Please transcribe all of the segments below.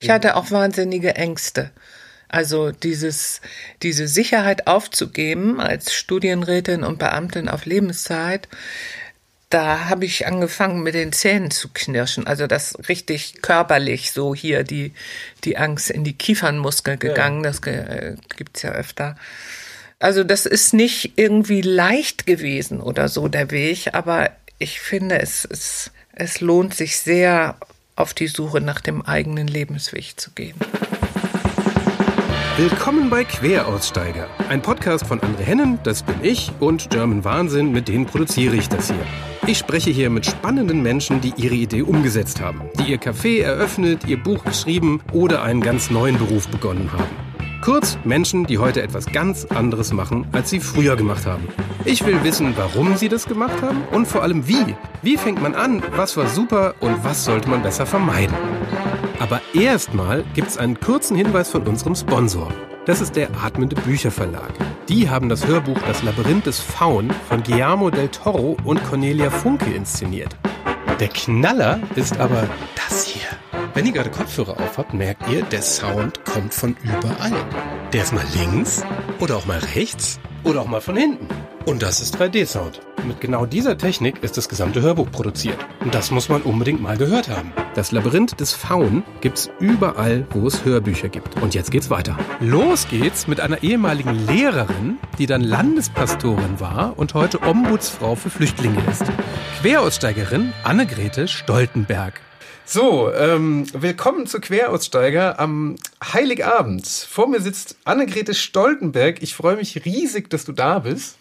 Ich hatte auch wahnsinnige Ängste. Also dieses, diese Sicherheit aufzugeben als Studienrätin und Beamtin auf Lebenszeit, da habe ich angefangen mit den Zähnen zu knirschen. Also das richtig körperlich so hier die, die Angst in die Kiefernmuskel gegangen. Ja. Das äh, gibt's ja öfter. Also das ist nicht irgendwie leicht gewesen oder so der Weg, aber ich finde, es, es, es lohnt sich sehr, auf die Suche nach dem eigenen Lebensweg zu gehen. Willkommen bei Queraussteiger, ein Podcast von André Hennen, das bin ich, und German Wahnsinn, mit denen produziere ich das hier. Ich spreche hier mit spannenden Menschen, die ihre Idee umgesetzt haben, die ihr Café eröffnet, ihr Buch geschrieben oder einen ganz neuen Beruf begonnen haben. Kurz Menschen, die heute etwas ganz anderes machen, als sie früher gemacht haben. Ich will wissen, warum sie das gemacht haben und vor allem wie. Wie fängt man an, was war super und was sollte man besser vermeiden. Aber erstmal gibt es einen kurzen Hinweis von unserem Sponsor. Das ist der Atmende Bücherverlag. Die haben das Hörbuch Das Labyrinth des Faun von Guillermo del Toro und Cornelia Funke inszeniert. Der Knaller ist aber das hier. Wenn ihr gerade Kopfhörer auf habt, merkt ihr, der Sound kommt von überall. Der ist mal links oder auch mal rechts oder auch mal von hinten. Und das ist 3D-Sound. Mit genau dieser Technik ist das gesamte Hörbuch produziert. Und das muss man unbedingt mal gehört haben. Das Labyrinth des Faun gibt's überall, wo es Hörbücher gibt. Und jetzt geht's weiter. Los geht's mit einer ehemaligen Lehrerin, die dann Landespastorin war und heute Ombudsfrau für Flüchtlinge ist. Queraussteigerin Annegrethe Stoltenberg. So, ähm, willkommen zu Queraussteiger am Heiligabend. Vor mir sitzt Annegrethe Stoltenberg. Ich freue mich riesig, dass du da bist.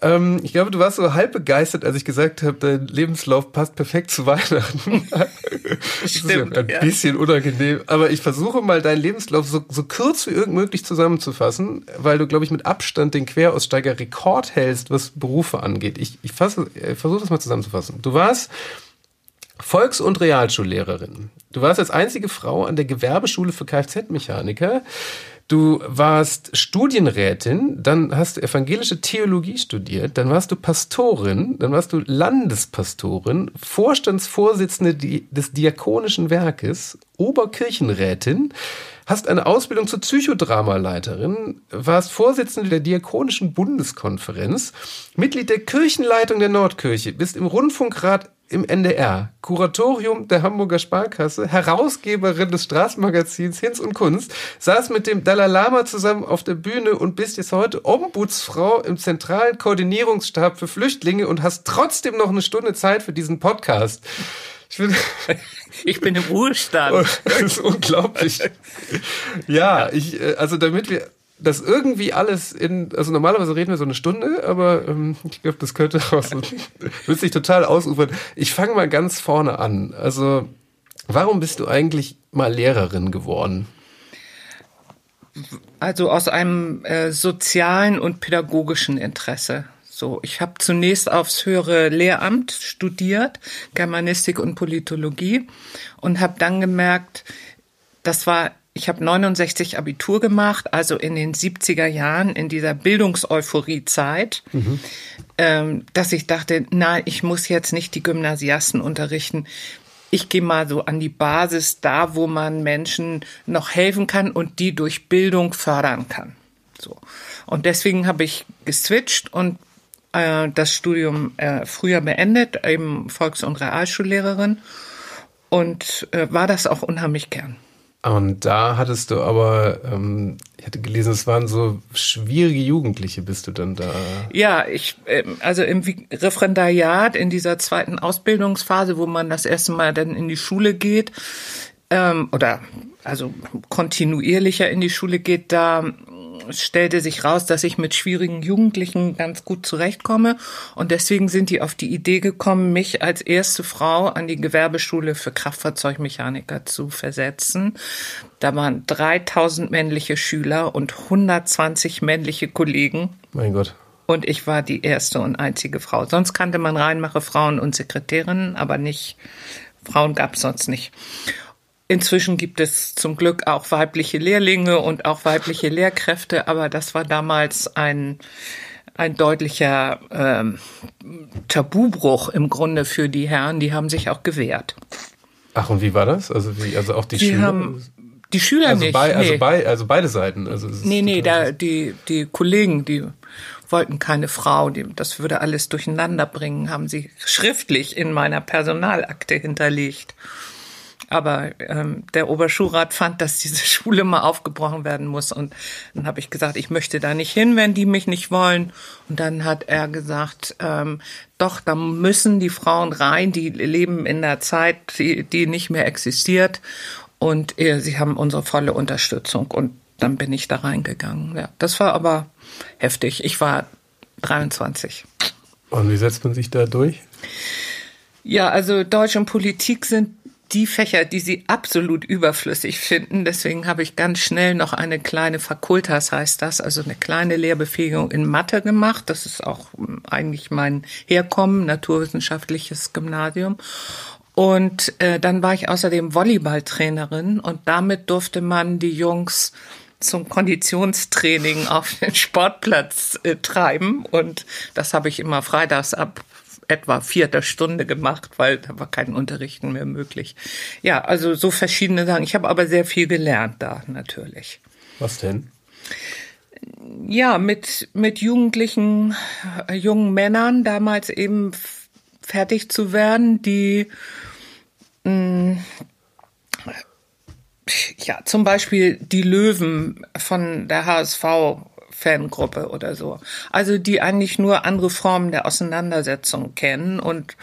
Ähm, ich glaube, du warst so halb begeistert, als ich gesagt habe, dein Lebenslauf passt perfekt zu Weihnachten. das Stimmt, ist ja ein ja. bisschen unangenehm. Aber ich versuche mal, deinen Lebenslauf so, so kurz wie irgend möglich zusammenzufassen, weil du, glaube ich, mit Abstand den Queraussteiger Rekord hältst, was Berufe angeht. Ich, ich, fasse, ich versuche das mal zusammenzufassen. Du warst Volks- und Realschullehrerin. Du warst als einzige Frau an der Gewerbeschule für Kfz-Mechaniker. Du warst Studienrätin, dann hast du evangelische Theologie studiert, dann warst du Pastorin, dann warst du Landespastorin, Vorstandsvorsitzende des Diakonischen Werkes, Oberkirchenrätin, hast eine Ausbildung zur Psychodramaleiterin, warst Vorsitzende der Diakonischen Bundeskonferenz, Mitglied der Kirchenleitung der Nordkirche, bist im Rundfunkrat im NDR, Kuratorium der Hamburger Sparkasse, Herausgeberin des Straßenmagazins Hinz und Kunst, saß mit dem Dalai Lama zusammen auf der Bühne und bist jetzt heute Ombudsfrau im zentralen Koordinierungsstab für Flüchtlinge und hast trotzdem noch eine Stunde Zeit für diesen Podcast. Ich bin, ich bin im Ruhestand. das ist unglaublich. Ja, ich, äh, also damit wir das irgendwie alles in, also normalerweise reden wir so eine Stunde, aber ähm, ich glaube, das könnte auch so, wird sich total ausufern. Ich fange mal ganz vorne an. Also, warum bist du eigentlich mal Lehrerin geworden? Also aus einem äh, sozialen und pädagogischen Interesse. So, ich habe zunächst aufs höhere Lehramt studiert, Germanistik und Politologie, und habe dann gemerkt, das war ich habe 69 Abitur gemacht, also in den 70er Jahren, in dieser Bildungseuphorie-Zeit, mhm. dass ich dachte, na, ich muss jetzt nicht die Gymnasiasten unterrichten. Ich gehe mal so an die Basis, da wo man Menschen noch helfen kann und die durch Bildung fördern kann. So. Und deswegen habe ich geswitcht und äh, das Studium äh, früher beendet, eben Volks- und Realschullehrerin und äh, war das auch unheimlich gern. Und da hattest du aber, ähm, ich hatte gelesen, es waren so schwierige Jugendliche, bist du dann da? Ja, ich, ähm, also im Referendariat, in dieser zweiten Ausbildungsphase, wo man das erste Mal dann in die Schule geht, ähm, oder also kontinuierlicher in die Schule geht, da stellte sich raus, dass ich mit schwierigen Jugendlichen ganz gut zurechtkomme. Und deswegen sind die auf die Idee gekommen, mich als erste Frau an die Gewerbeschule für Kraftfahrzeugmechaniker zu versetzen. Da waren 3000 männliche Schüler und 120 männliche Kollegen. Mein Gott. Und ich war die erste und einzige Frau. Sonst kannte man Reinmache Frauen und Sekretärinnen, aber nicht, Frauen gab es sonst nicht. Inzwischen gibt es zum Glück auch weibliche Lehrlinge und auch weibliche Lehrkräfte, aber das war damals ein, ein deutlicher ähm, Tabubruch im Grunde für die Herren, die haben sich auch gewehrt. Ach, und wie war das? Also wie, also auch die, die Schüler? Haben, die Schüler also nicht. Bei, also, nee. bei, also beide Seiten. Also nee, nee, da, die, die Kollegen, die wollten keine Frau, die, das würde alles durcheinander bringen, haben sie schriftlich in meiner Personalakte hinterlegt. Aber ähm, der Oberschulrat fand, dass diese Schule mal aufgebrochen werden muss. Und dann habe ich gesagt, ich möchte da nicht hin, wenn die mich nicht wollen. Und dann hat er gesagt, ähm, doch, da müssen die Frauen rein, die leben in der Zeit, die, die nicht mehr existiert. Und äh, sie haben unsere volle Unterstützung. Und dann bin ich da reingegangen. Ja, das war aber heftig. Ich war 23. Und wie setzt man sich da durch? Ja, also Deutsch und Politik sind die Fächer, die sie absolut überflüssig finden. Deswegen habe ich ganz schnell noch eine kleine Fakultas, heißt das, also eine kleine Lehrbefähigung in Mathe gemacht. Das ist auch hm, eigentlich mein Herkommen, naturwissenschaftliches Gymnasium. Und äh, dann war ich außerdem Volleyballtrainerin und damit durfte man die Jungs zum Konditionstraining auf den Sportplatz äh, treiben. Und das habe ich immer freitags ab etwa vierter Stunde gemacht, weil da war kein Unterrichten mehr möglich. Ja, also so verschiedene Sachen. Ich habe aber sehr viel gelernt da natürlich. Was denn? Ja, mit, mit jugendlichen, äh, jungen Männern damals eben fertig zu werden, die mh, ja, zum Beispiel die Löwen von der HSV Fangruppe oder so. Also die eigentlich nur andere Formen der Auseinandersetzung kennen und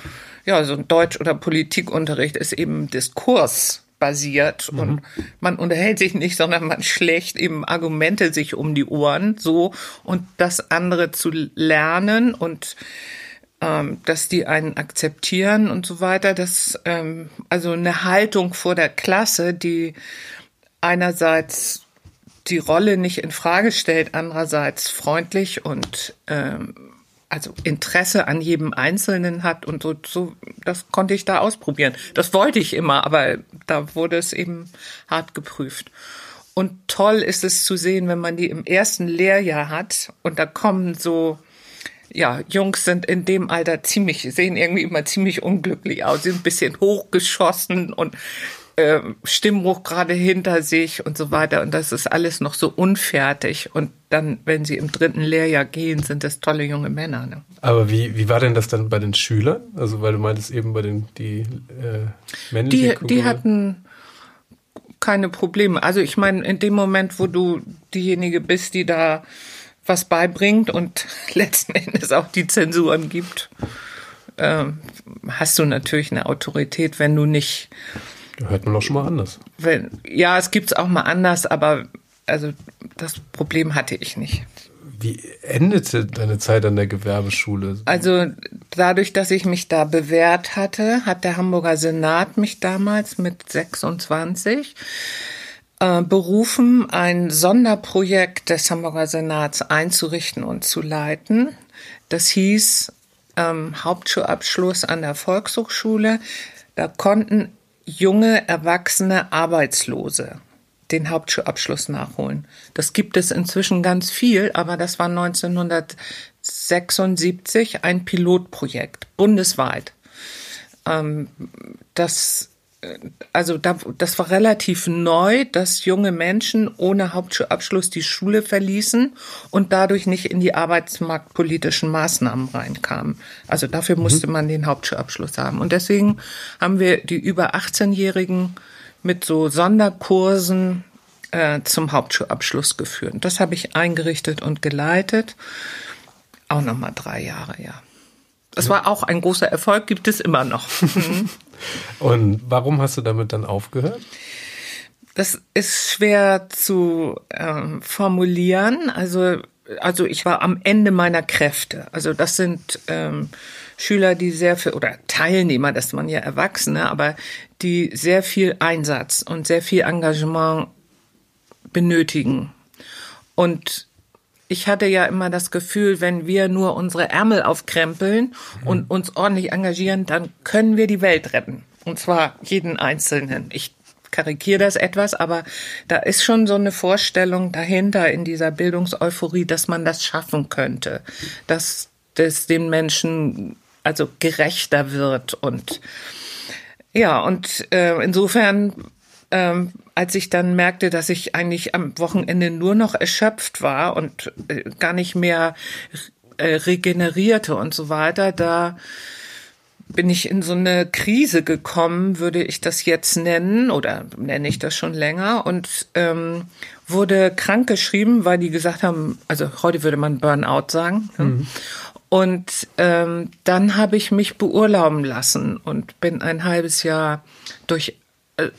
ja, so ein Deutsch- oder Politikunterricht ist eben Diskurs basiert mhm. und man unterhält sich nicht, sondern man schlägt eben Argumente sich um die Ohren so und das andere zu lernen und ähm, dass die einen akzeptieren und so weiter. Das ähm, also eine Haltung vor der Klasse, die einerseits die Rolle nicht in Frage stellt, andererseits freundlich und ähm, also Interesse an jedem Einzelnen hat und so, so, das konnte ich da ausprobieren. Das wollte ich immer, aber da wurde es eben hart geprüft. Und toll ist es zu sehen, wenn man die im ersten Lehrjahr hat und da kommen so, ja, Jungs sind in dem Alter ziemlich, sehen irgendwie immer ziemlich unglücklich aus, sind ein bisschen hochgeschossen und äh, Stimmbruch gerade hinter sich und so weiter. Und das ist alles noch so unfertig. Und dann, wenn sie im dritten Lehrjahr gehen, sind das tolle junge Männer. Ne? Aber wie, wie war denn das dann bei den Schülern? Also, weil du meintest eben bei den die äh, männlichen Die, die hatten keine Probleme. Also ich meine, in dem Moment, wo du diejenige bist, die da was beibringt und letzten Endes auch die Zensuren gibt, äh, hast du natürlich eine Autorität, wenn du nicht Hört man doch schon mal anders. Wenn, ja, es gibt's auch mal anders, aber also das Problem hatte ich nicht. Wie endete deine Zeit an der Gewerbeschule? Also dadurch, dass ich mich da bewährt hatte, hat der Hamburger Senat mich damals mit 26 äh, berufen, ein Sonderprojekt des Hamburger Senats einzurichten und zu leiten. Das hieß ähm, Hauptschulabschluss an der Volkshochschule. Da konnten junge, erwachsene Arbeitslose den Hauptschulabschluss nachholen. Das gibt es inzwischen ganz viel, aber das war 1976 ein Pilotprojekt bundesweit. Ähm, das also da, das war relativ neu, dass junge Menschen ohne Hauptschulabschluss die Schule verließen und dadurch nicht in die arbeitsmarktpolitischen Maßnahmen reinkamen. Also dafür musste mhm. man den Hauptschulabschluss haben. Und deswegen haben wir die über 18-Jährigen mit so Sonderkursen äh, zum Hauptschulabschluss geführt. Das habe ich eingerichtet und geleitet. Auch nochmal drei Jahre, ja. Das war auch ein großer Erfolg, gibt es immer noch. Und warum hast du damit dann aufgehört? Das ist schwer zu ähm, formulieren. Also, also ich war am Ende meiner Kräfte. Also das sind ähm, Schüler, die sehr viel, oder Teilnehmer, das waren ja Erwachsene, aber die sehr viel Einsatz und sehr viel Engagement benötigen. Und ich hatte ja immer das Gefühl, wenn wir nur unsere Ärmel aufkrempeln und mhm. uns ordentlich engagieren, dann können wir die Welt retten. Und zwar jeden Einzelnen. Ich karikiere das etwas, aber da ist schon so eine Vorstellung dahinter in dieser Bildungseuphorie, dass man das schaffen könnte, dass das den Menschen also gerechter wird und Ja, und äh, insofern, ähm, als ich dann merkte, dass ich eigentlich am Wochenende nur noch erschöpft war und äh, gar nicht mehr äh, regenerierte und so weiter, da bin ich in so eine Krise gekommen, würde ich das jetzt nennen, oder nenne ich das schon länger, und ähm, wurde krank geschrieben, weil die gesagt haben, also heute würde man Burnout sagen. Mhm. Und ähm, dann habe ich mich beurlauben lassen und bin ein halbes Jahr durch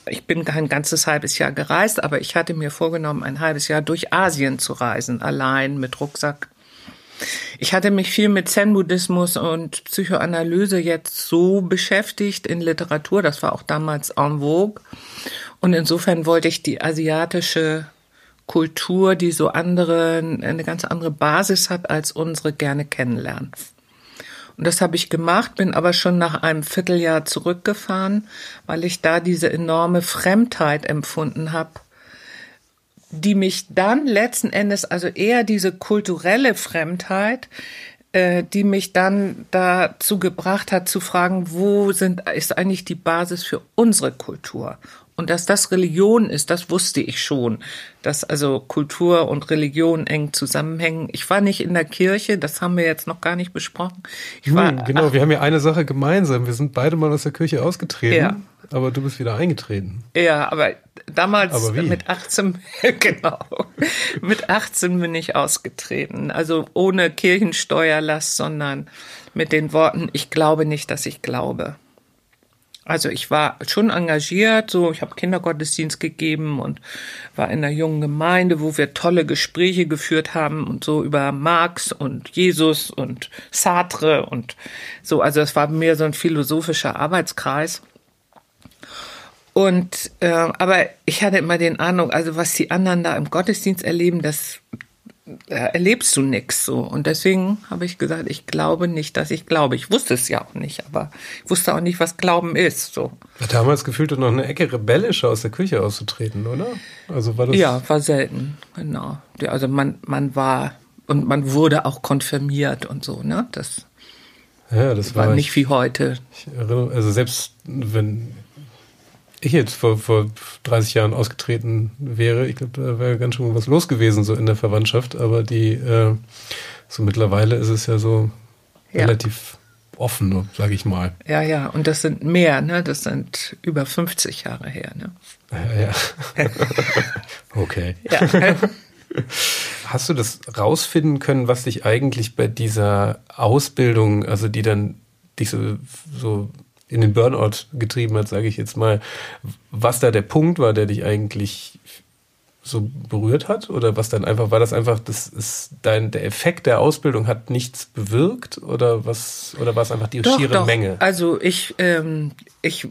ich bin kein ganzes halbes Jahr gereist, aber ich hatte mir vorgenommen, ein halbes Jahr durch Asien zu reisen, allein mit Rucksack ich hatte mich viel mit Zen-Buddhismus und Psychoanalyse jetzt so beschäftigt in Literatur, das war auch damals en vogue. Und insofern wollte ich die asiatische Kultur, die so andere, eine ganz andere Basis hat als unsere, gerne kennenlernen. Und das habe ich gemacht, bin aber schon nach einem Vierteljahr zurückgefahren, weil ich da diese enorme Fremdheit empfunden habe die mich dann letzten Endes, also eher diese kulturelle Fremdheit, äh, die mich dann dazu gebracht hat zu fragen, wo sind, ist eigentlich die Basis für unsere Kultur? Und dass das Religion ist, das wusste ich schon. Dass also Kultur und Religion eng zusammenhängen. Ich war nicht in der Kirche, das haben wir jetzt noch gar nicht besprochen. Ich war, hm, genau, ach, wir haben ja eine Sache gemeinsam. Wir sind beide mal aus der Kirche ausgetreten. Ja. Aber du bist wieder eingetreten. Ja, aber damals aber mit 18, genau, mit 18 bin ich ausgetreten. Also ohne Kirchensteuerlast, sondern mit den Worten, ich glaube nicht, dass ich glaube. Also ich war schon engagiert, so ich habe Kindergottesdienst gegeben und war in einer jungen Gemeinde, wo wir tolle Gespräche geführt haben und so über Marx und Jesus und Sartre und so. Also es war mehr so ein philosophischer Arbeitskreis. Und äh, aber ich hatte immer den Ahnung, also was die anderen da im Gottesdienst erleben, das da erlebst du nix so. Und deswegen habe ich gesagt, ich glaube nicht, dass ich glaube. Ich wusste es ja auch nicht, aber ich wusste auch nicht, was Glauben ist. So. War damals gefühlt noch eine Ecke rebellischer aus der Küche auszutreten, oder? Also war das. Ja, war selten, genau. Also man, man war und man wurde auch konfirmiert und so, ne? Das, ja, das war, war nicht ich, wie heute. Ich erinnere, also selbst wenn ich jetzt vor, vor 30 Jahren ausgetreten wäre, ich glaube, da wäre ganz schön was los gewesen, so in der Verwandtschaft. Aber die, äh, so mittlerweile ist es ja so ja. relativ offen, sage ich mal. Ja, ja, und das sind mehr, ne? Das sind über 50 Jahre her, ne? Ja, ja. okay. Ja. Hast du das rausfinden können, was dich eigentlich bei dieser Ausbildung, also die dann dich so, so in den Burnout getrieben hat, sage ich jetzt mal, was da der Punkt war, der dich eigentlich so berührt hat? Oder was dann einfach, war das einfach, das ist dein, der Effekt der Ausbildung hat nichts bewirkt oder was, oder war es einfach die doch, schiere doch. Menge? Also ich, ähm, ich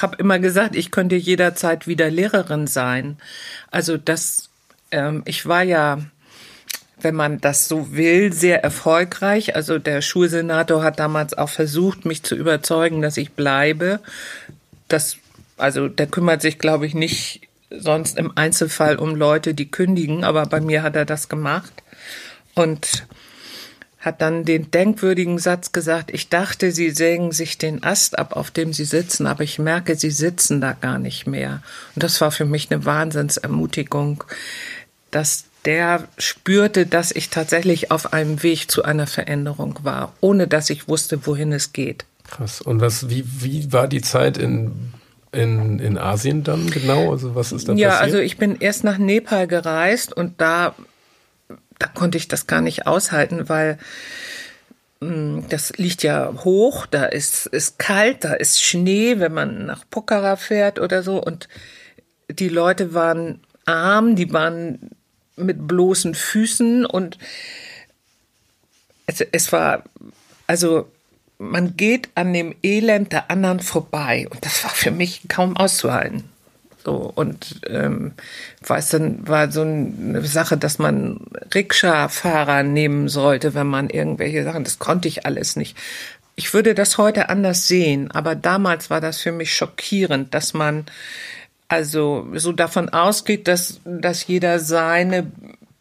habe immer gesagt, ich könnte jederzeit wieder Lehrerin sein. Also das, ähm, ich war ja wenn man das so will, sehr erfolgreich. Also der Schulsenator hat damals auch versucht, mich zu überzeugen, dass ich bleibe. Das, also der kümmert sich, glaube ich, nicht sonst im Einzelfall um Leute, die kündigen, aber bei mir hat er das gemacht und hat dann den denkwürdigen Satz gesagt, ich dachte, Sie sägen sich den Ast ab, auf dem Sie sitzen, aber ich merke, Sie sitzen da gar nicht mehr. Und das war für mich eine Wahnsinnsermutigung, dass der spürte, dass ich tatsächlich auf einem Weg zu einer Veränderung war, ohne dass ich wusste, wohin es geht. Krass. Und was, wie, wie war die Zeit in, in, in Asien dann genau? Also was ist da ja, passiert? Ja, also ich bin erst nach Nepal gereist und da, da konnte ich das gar nicht aushalten, weil hm, das liegt ja hoch, da ist, ist kalt, da ist Schnee, wenn man nach Pokhara fährt oder so und die Leute waren arm, die waren mit bloßen Füßen und es, es war, also man geht an dem Elend der anderen vorbei und das war für mich kaum auszuhalten. So, und ähm, weiß dann war so eine Sache, dass man Rikscha-Fahrer nehmen sollte, wenn man irgendwelche Sachen, das konnte ich alles nicht. Ich würde das heute anders sehen, aber damals war das für mich schockierend, dass man also so davon ausgeht, dass, dass jeder seine,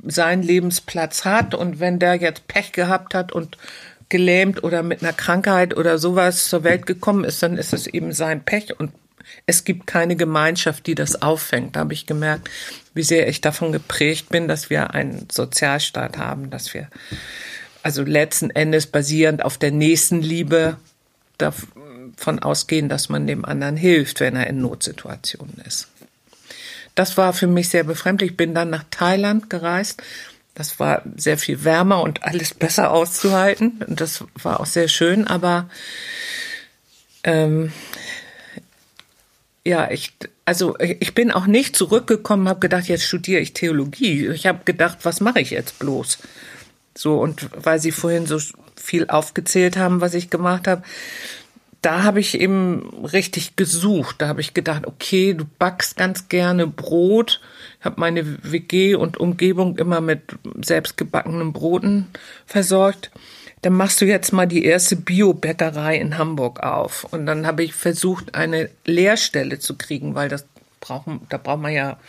seinen Lebensplatz hat und wenn der jetzt Pech gehabt hat und gelähmt oder mit einer Krankheit oder sowas zur Welt gekommen ist, dann ist es eben sein Pech und es gibt keine Gemeinschaft, die das auffängt. Da habe ich gemerkt, wie sehr ich davon geprägt bin, dass wir einen Sozialstaat haben, dass wir also letzten Endes basierend auf der Nächstenliebe davon ausgehen, dass man dem anderen hilft, wenn er in Notsituationen ist. Das war für mich sehr befremdlich. Ich bin dann nach Thailand gereist. Das war sehr viel wärmer und alles besser auszuhalten. Und das war auch sehr schön, aber ähm, ja, ich, also ich bin auch nicht zurückgekommen, habe gedacht, jetzt studiere ich Theologie. Ich habe gedacht, was mache ich jetzt bloß? So und weil Sie vorhin so viel aufgezählt haben, was ich gemacht habe, da habe ich eben richtig gesucht. Da habe ich gedacht, okay, du backst ganz gerne Brot. Ich habe meine WG und Umgebung immer mit selbstgebackenen Broten versorgt. Dann machst du jetzt mal die erste Bio-Bäckerei in Hamburg auf. Und dann habe ich versucht, eine Lehrstelle zu kriegen, weil das brauchen, da braucht man ja,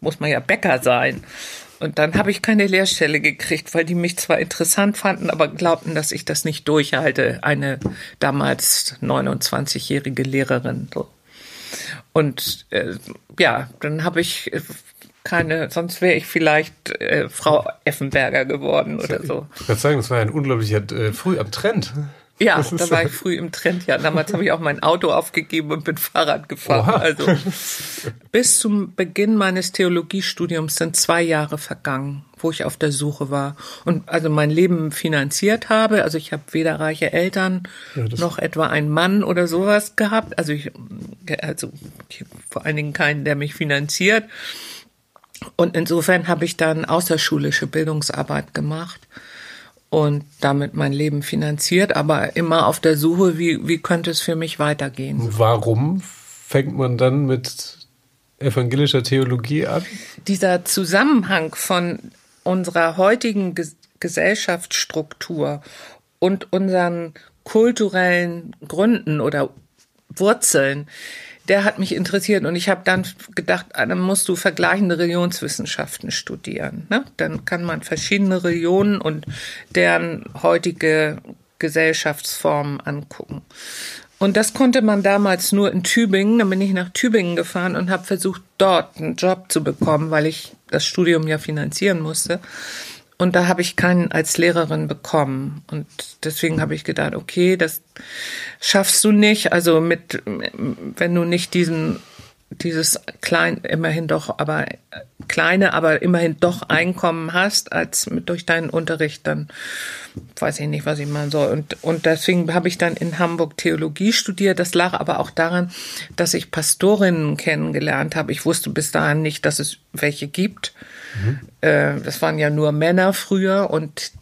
muss man ja Bäcker sein. Und dann habe ich keine Lehrstelle gekriegt, weil die mich zwar interessant fanden, aber glaubten, dass ich das nicht durchhalte. Eine damals 29-jährige Lehrerin. So. Und äh, ja, dann habe ich äh, keine, sonst wäre ich vielleicht äh, Frau Effenberger geworden oder so. Ich würde sagen, das war ja ein unglaublicher äh, früh am Trend. Ja, da war ich früh im Trend. Ja, damals habe ich auch mein Auto aufgegeben und bin Fahrrad gefahren. Oha. Also bis zum Beginn meines Theologiestudiums sind zwei Jahre vergangen, wo ich auf der Suche war und also mein Leben finanziert habe. Also ich habe weder reiche Eltern ja, noch etwa einen Mann oder sowas gehabt. Also ich, also ich vor allen Dingen keinen, der mich finanziert. Und insofern habe ich dann außerschulische Bildungsarbeit gemacht und damit mein Leben finanziert, aber immer auf der Suche, wie, wie könnte es für mich weitergehen. Warum fängt man dann mit evangelischer Theologie an? Dieser Zusammenhang von unserer heutigen Gesellschaftsstruktur und unseren kulturellen Gründen oder Wurzeln, der hat mich interessiert und ich habe dann gedacht, ah, dann musst du vergleichende Religionswissenschaften studieren. Ne? Dann kann man verschiedene Religionen und deren heutige Gesellschaftsformen angucken. Und das konnte man damals nur in Tübingen. Dann bin ich nach Tübingen gefahren und habe versucht, dort einen Job zu bekommen, weil ich das Studium ja finanzieren musste. Und da habe ich keinen als Lehrerin bekommen. Und deswegen habe ich gedacht, okay, das schaffst du nicht. Also mit, wenn du nicht diesen, dieses klein, immerhin doch, aber kleine, aber immerhin doch Einkommen hast, als mit, durch deinen Unterricht, dann weiß ich nicht, was ich machen soll. Und, und deswegen habe ich dann in Hamburg Theologie studiert. Das lag aber auch daran, dass ich Pastorinnen kennengelernt habe. Ich wusste bis dahin nicht, dass es welche gibt. Mhm. Das waren ja nur Männer früher und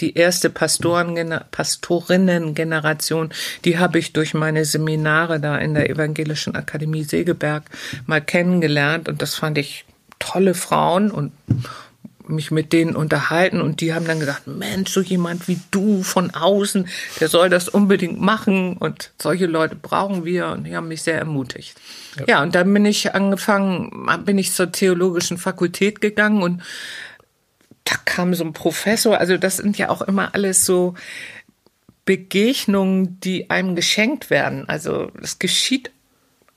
die erste Pastoren, Pastorinnen-Generation, die habe ich durch meine Seminare da in der Evangelischen Akademie Segeberg mal kennengelernt und das fand ich tolle Frauen und mich mit denen unterhalten und die haben dann gesagt, Mensch, so jemand wie du von außen, der soll das unbedingt machen und solche Leute brauchen wir und die haben mich sehr ermutigt. Ja, ja und dann bin ich angefangen, bin ich zur theologischen Fakultät gegangen und da kam so ein Professor, also das sind ja auch immer alles so Begegnungen, die einem geschenkt werden. Also es geschieht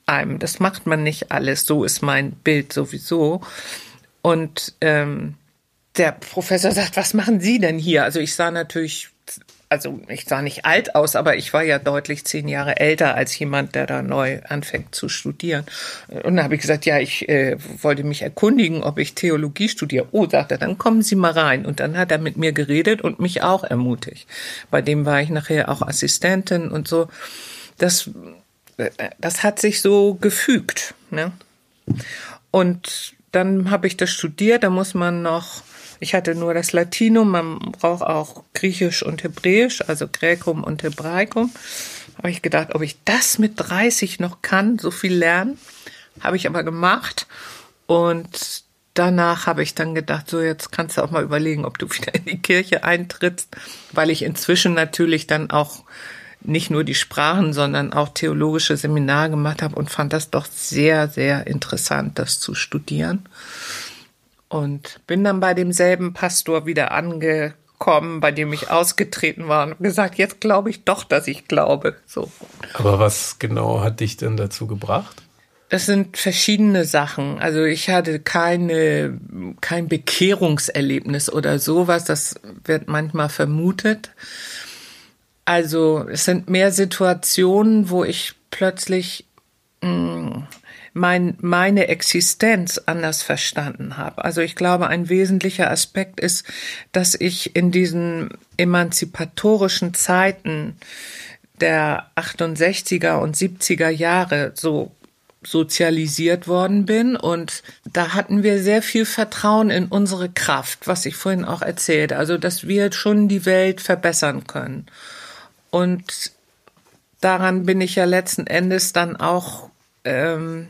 einem, das macht man nicht alles, so ist mein Bild sowieso. Und ähm, der Professor sagt, was machen Sie denn hier? Also ich sah natürlich, also ich sah nicht alt aus, aber ich war ja deutlich zehn Jahre älter als jemand, der da neu anfängt zu studieren. Und dann habe ich gesagt, ja, ich äh, wollte mich erkundigen, ob ich Theologie studiere. Oh, sagt er, dann kommen Sie mal rein. Und dann hat er mit mir geredet und mich auch ermutigt. Bei dem war ich nachher auch Assistentin und so. Das, äh, das hat sich so gefügt. Ne? Und dann habe ich das studiert, da muss man noch ich hatte nur das Latinum, man braucht auch Griechisch und Hebräisch, also Gräkum und Hebraikum. Habe ich gedacht, ob ich das mit 30 noch kann, so viel lernen. Habe ich aber gemacht. Und danach habe ich dann gedacht, so jetzt kannst du auch mal überlegen, ob du wieder in die Kirche eintrittst, weil ich inzwischen natürlich dann auch nicht nur die Sprachen, sondern auch theologische Seminare gemacht habe und fand das doch sehr, sehr interessant, das zu studieren und bin dann bei demselben Pastor wieder angekommen kommen, bei dem ich ausgetreten war und gesagt, jetzt glaube ich doch, dass ich glaube. So. Aber was genau hat dich denn dazu gebracht? Das sind verschiedene Sachen. Also ich hatte keine, kein Bekehrungserlebnis oder sowas. Das wird manchmal vermutet. Also es sind mehr Situationen, wo ich plötzlich mh, mm, mein, meine Existenz anders verstanden habe. Also ich glaube, ein wesentlicher Aspekt ist, dass ich in diesen emanzipatorischen Zeiten der 68er und 70er Jahre so sozialisiert worden bin und da hatten wir sehr viel Vertrauen in unsere Kraft, was ich vorhin auch erzählte, also dass wir schon die Welt verbessern können. Und daran bin ich ja letzten Endes dann auch ähm,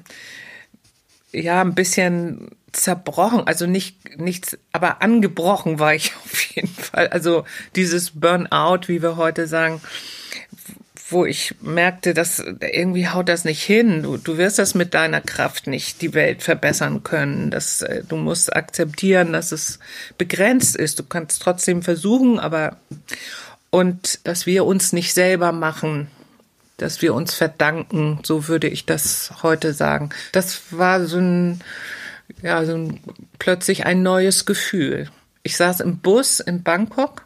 ja ein bisschen zerbrochen, also nicht nichts, aber angebrochen war ich auf jeden Fall. Also dieses Burnout, wie wir heute sagen, wo ich merkte, dass irgendwie haut das nicht hin. Du, du wirst das mit deiner Kraft nicht die Welt verbessern können. Das, äh, du musst akzeptieren, dass es begrenzt ist. Du kannst trotzdem versuchen, aber und dass wir uns nicht selber machen, dass wir uns verdanken, so würde ich das heute sagen. Das war so ein, ja, so ein, plötzlich ein neues Gefühl. Ich saß im Bus in Bangkok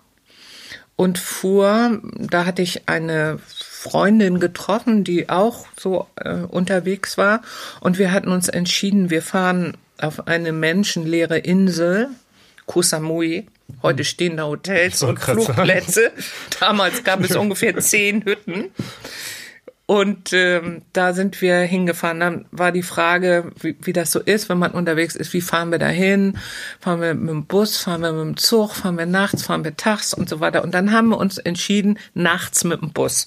und fuhr, da hatte ich eine Freundin getroffen, die auch so äh, unterwegs war. Und wir hatten uns entschieden, wir fahren auf eine menschenleere Insel, Koh Samui. Heute stehen da Hotels und Flugplätze. Damals gab es ungefähr zehn Hütten. Und ähm, da sind wir hingefahren. Dann war die Frage, wie, wie das so ist, wenn man unterwegs ist, wie fahren wir dahin? Fahren wir mit dem Bus, fahren wir mit dem Zug, fahren wir nachts, fahren wir tags und so weiter. Und dann haben wir uns entschieden, nachts mit dem Bus.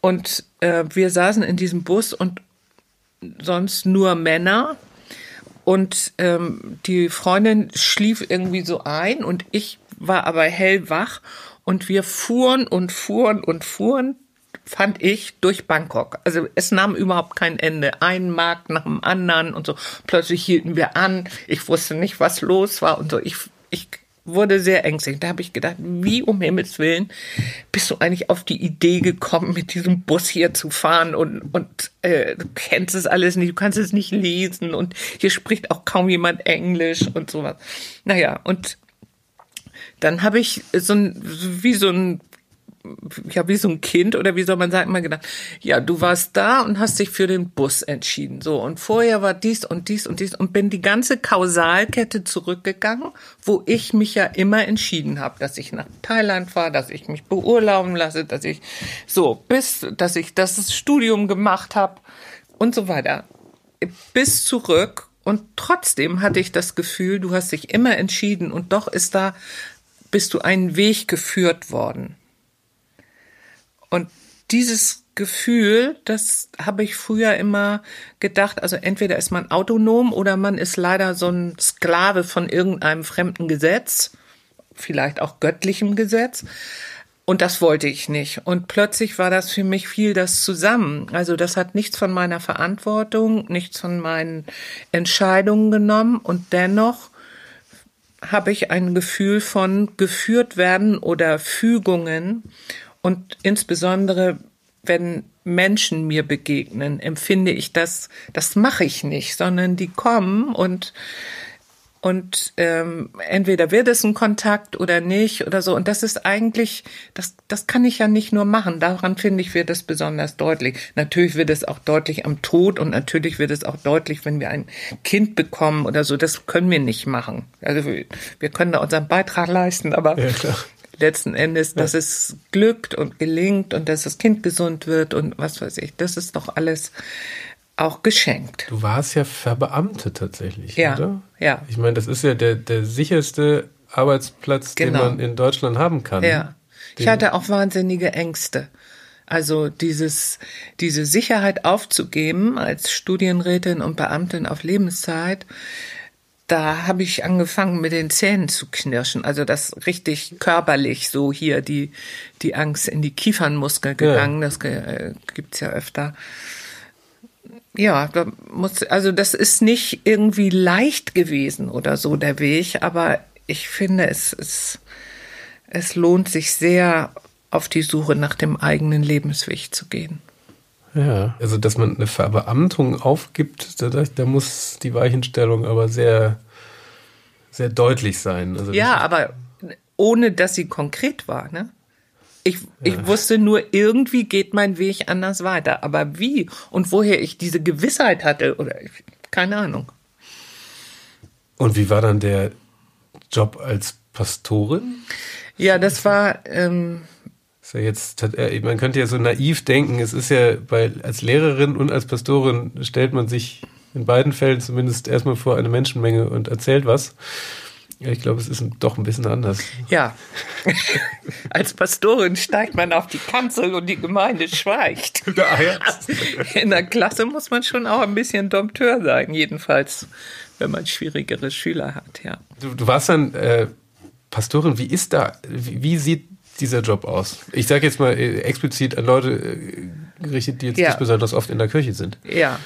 Und äh, wir saßen in diesem Bus und sonst nur Männer. Und ähm, die Freundin schlief irgendwie so ein und ich war aber hellwach. Und wir fuhren und fuhren und fuhren fand ich, durch Bangkok. Also es nahm überhaupt kein Ende. Ein Markt nach dem anderen und so. Plötzlich hielten wir an. Ich wusste nicht, was los war und so. Ich, ich wurde sehr ängstlich. Da habe ich gedacht, wie um Himmels Willen bist du eigentlich auf die Idee gekommen, mit diesem Bus hier zu fahren und, und äh, du kennst es alles nicht, du kannst es nicht lesen und hier spricht auch kaum jemand Englisch und sowas. Naja, und dann habe ich so ein, wie so ein ja, wie so ein Kind oder wie soll man sagen, immer gedacht, ja, du warst da und hast dich für den Bus entschieden. So, und vorher war dies und dies und dies und bin die ganze Kausalkette zurückgegangen, wo ich mich ja immer entschieden habe, dass ich nach Thailand fahre, dass ich mich beurlauben lasse, dass ich so, bis, dass ich das Studium gemacht habe und so weiter. Bis zurück und trotzdem hatte ich das Gefühl, du hast dich immer entschieden und doch ist da, bist du einen Weg geführt worden. Und dieses Gefühl, das habe ich früher immer gedacht, also entweder ist man autonom oder man ist leider so ein Sklave von irgendeinem fremden Gesetz, vielleicht auch göttlichem Gesetz. Und das wollte ich nicht. Und plötzlich war das für mich viel das zusammen. Also das hat nichts von meiner Verantwortung, nichts von meinen Entscheidungen genommen. Und dennoch habe ich ein Gefühl von geführt werden oder Fügungen. Und insbesondere, wenn Menschen mir begegnen, empfinde ich das, das mache ich nicht, sondern die kommen und und ähm, entweder wird es ein Kontakt oder nicht oder so. Und das ist eigentlich, das, das kann ich ja nicht nur machen. Daran finde ich, wird es besonders deutlich. Natürlich wird es auch deutlich am Tod und natürlich wird es auch deutlich, wenn wir ein Kind bekommen oder so. Das können wir nicht machen. Also wir, wir können da unseren Beitrag leisten, aber ja, letzten Endes, dass ja. es glückt und gelingt und dass das Kind gesund wird und was weiß ich. Das ist doch alles auch geschenkt. Du warst ja verbeamtet tatsächlich, ja, oder? Ja. Ich meine, das ist ja der, der sicherste Arbeitsplatz, genau. den man in Deutschland haben kann. Ja. Ich hatte auch wahnsinnige Ängste. Also dieses, diese Sicherheit aufzugeben als Studienrätin und Beamtin auf Lebenszeit, da habe ich angefangen mit den Zähnen zu knirschen. Also das richtig körperlich so hier die, die Angst in die Kiefernmuskel gegangen. Ja. Das äh, gibt's ja öfter. Ja, da muss, also das ist nicht irgendwie leicht gewesen oder so der Weg, aber ich finde, es ist, es lohnt sich sehr, auf die Suche nach dem eigenen Lebensweg zu gehen. Ja, also dass man eine Verbeamtung aufgibt, da, da muss die Weichenstellung aber sehr, sehr deutlich sein. Also ja, aber ohne dass sie konkret war, ne? Ich, ja. ich wusste nur, irgendwie geht mein Weg anders weiter. Aber wie und woher ich diese Gewissheit hatte, oder keine Ahnung. Und wie war dann der Job als Pastorin? Ja, das war. Ähm, ist ja jetzt, äh, man könnte ja so naiv denken, es ist ja bei, als Lehrerin und als Pastorin stellt man sich in beiden Fällen zumindest erstmal vor eine Menschenmenge und erzählt was. Ja, ich glaube, es ist doch ein bisschen anders. Ja. Als Pastorin steigt man auf die Kanzel und die Gemeinde schweigt. In der Klasse muss man schon auch ein bisschen Dompteur sein, jedenfalls, wenn man schwierigere Schüler hat, ja. Du, du warst dann äh, Pastorin, wie ist da, wie, wie sieht dieser Job aus? Ich sage jetzt mal äh, explizit an Leute äh, gerichtet, die jetzt ja. nicht besonders oft in der Kirche sind. Ja,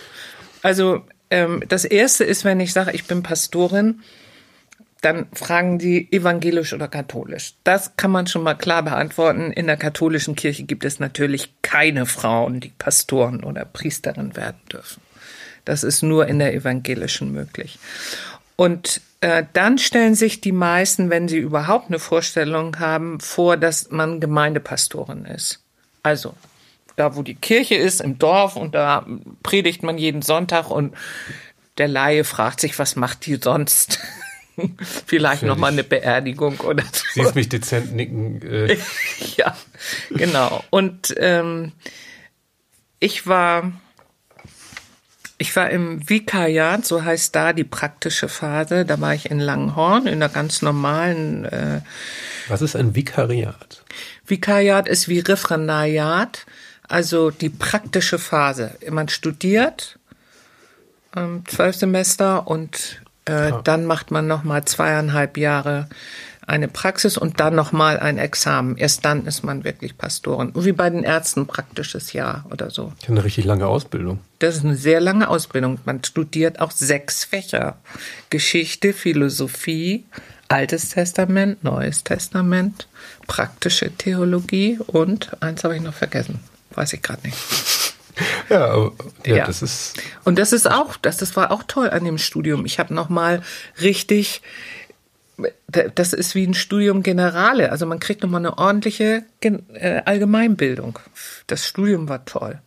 also ähm, das Erste ist, wenn ich sage, ich bin Pastorin, dann fragen die evangelisch oder katholisch. Das kann man schon mal klar beantworten. In der katholischen Kirche gibt es natürlich keine Frauen, die Pastoren oder Priesterin werden dürfen. Das ist nur in der evangelischen möglich. Und äh, dann stellen sich die meisten, wenn sie überhaupt eine Vorstellung haben, vor, dass man Gemeindepastorin ist. Also da, wo die Kirche ist, im Dorf, und da predigt man jeden Sonntag und der Laie fragt sich, was macht die sonst? Vielleicht noch mal eine Beerdigung oder so. Siehst mich dezent nicken. Äh. ja, genau. Und ähm, ich war, ich war im Vikariat, so heißt da die praktische Phase. Da war ich in Langhorn in einer ganz normalen. Äh, Was ist ein Vikariat? Vikariat ist wie Referendariat, also die praktische Phase. Man studiert ähm, zwölf Semester und äh, Dann macht man noch mal zweieinhalb Jahre eine Praxis und dann noch mal ein Examen. Erst dann ist man wirklich Pastorin. Wie bei den Ärzten praktisches Jahr oder so. Ist eine richtig lange Ausbildung. Das ist eine sehr lange Ausbildung. Man studiert auch sechs Fächer. Geschichte, Philosophie, Altes Testament, Neues Testament, praktische Theologie und eins habe ich noch vergessen. Weiß ich gerade nicht. Ja, aber, ja, ja, das ist. Und das ist auch, das, das war auch toll an dem Studium. Ich habe nochmal richtig, das ist wie ein Studium Generale. Also man kriegt nochmal eine ordentliche äh, Allgemeinbildung. Das Studium war toll.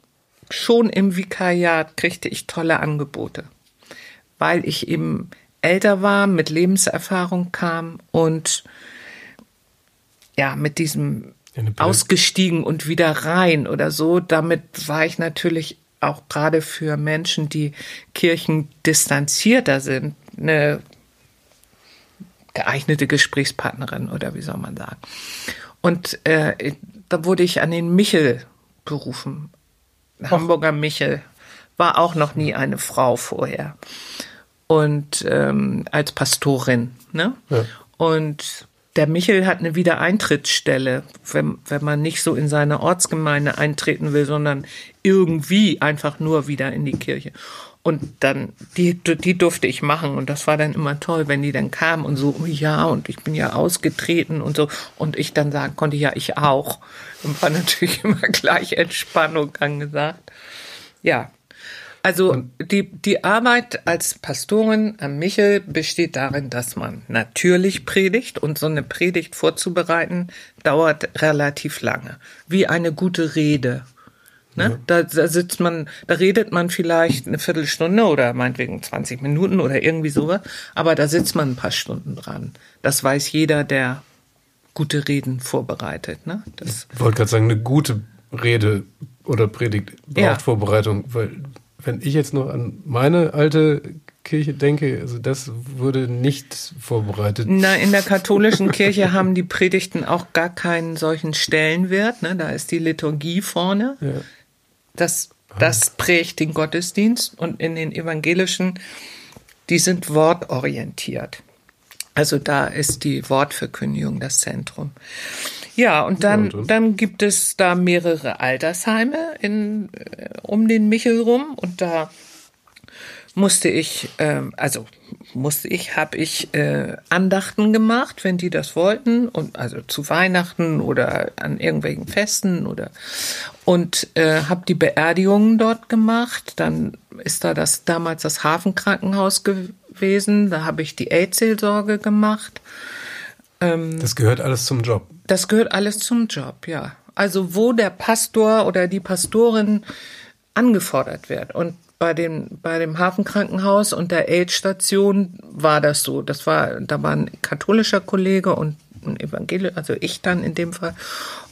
Schon im Vikariat kriegte ich tolle Angebote, weil ich eben älter war, mit Lebenserfahrung kam und ja, mit diesem ausgestiegen und wieder rein oder so. Damit war ich natürlich auch gerade für Menschen, die Kirchen distanzierter sind, eine geeignete Gesprächspartnerin oder wie soll man sagen. Und äh, da wurde ich an den Michel berufen. Hamburger Michel war auch noch nie eine Frau vorher. Und ähm, als Pastorin. Ne? Ja. Und der Michel hat eine Wiedereintrittsstelle, wenn, wenn man nicht so in seine Ortsgemeinde eintreten will, sondern irgendwie einfach nur wieder in die Kirche. Und dann, die, die durfte ich machen. Und das war dann immer toll, wenn die dann kamen und so, oh ja, und ich bin ja ausgetreten und so. Und ich dann sagen konnte, ja, ich auch. Und war natürlich immer gleich Entspannung angesagt. Ja, also die, die Arbeit als Pastorin am Michel besteht darin, dass man natürlich predigt und so eine Predigt vorzubereiten dauert relativ lange. Wie eine gute Rede. Ne? Ja. Da, da sitzt man, da redet man vielleicht eine Viertelstunde oder meinetwegen 20 Minuten oder irgendwie sowas, aber da sitzt man ein paar Stunden dran. Das weiß jeder, der gute Reden vorbereitet. Ne? Das ich wollte gerade sagen, eine gute Rede oder Predigt braucht ja. Vorbereitung, weil wenn ich jetzt noch an meine alte Kirche denke, also das wurde nicht vorbereitet. Na, in der katholischen Kirche haben die Predigten auch gar keinen solchen Stellenwert. Ne? Da ist die Liturgie vorne. Ja. Das, das prägt den Gottesdienst. Und in den evangelischen, die sind wortorientiert. Also da ist die Wortverkündigung das Zentrum. Ja, und dann, dann gibt es da mehrere Altersheime in, äh, um den Michel rum und da musste ich, äh, also musste ich, habe ich äh, Andachten gemacht, wenn die das wollten, und also zu Weihnachten oder an irgendwelchen Festen oder und äh, habe die Beerdigungen dort gemacht. Dann ist da das damals das Hafenkrankenhaus gewesen. Da habe ich die AIDS-Seelsorge gemacht. Ähm, das gehört alles zum Job. Das gehört alles zum Job, ja. Also wo der Pastor oder die Pastorin angefordert wird. Und bei dem, bei dem Hafenkrankenhaus und der AIDS-Station war das so. Das war, da war ein katholischer Kollege und ein Evangelisch, also ich dann in dem Fall.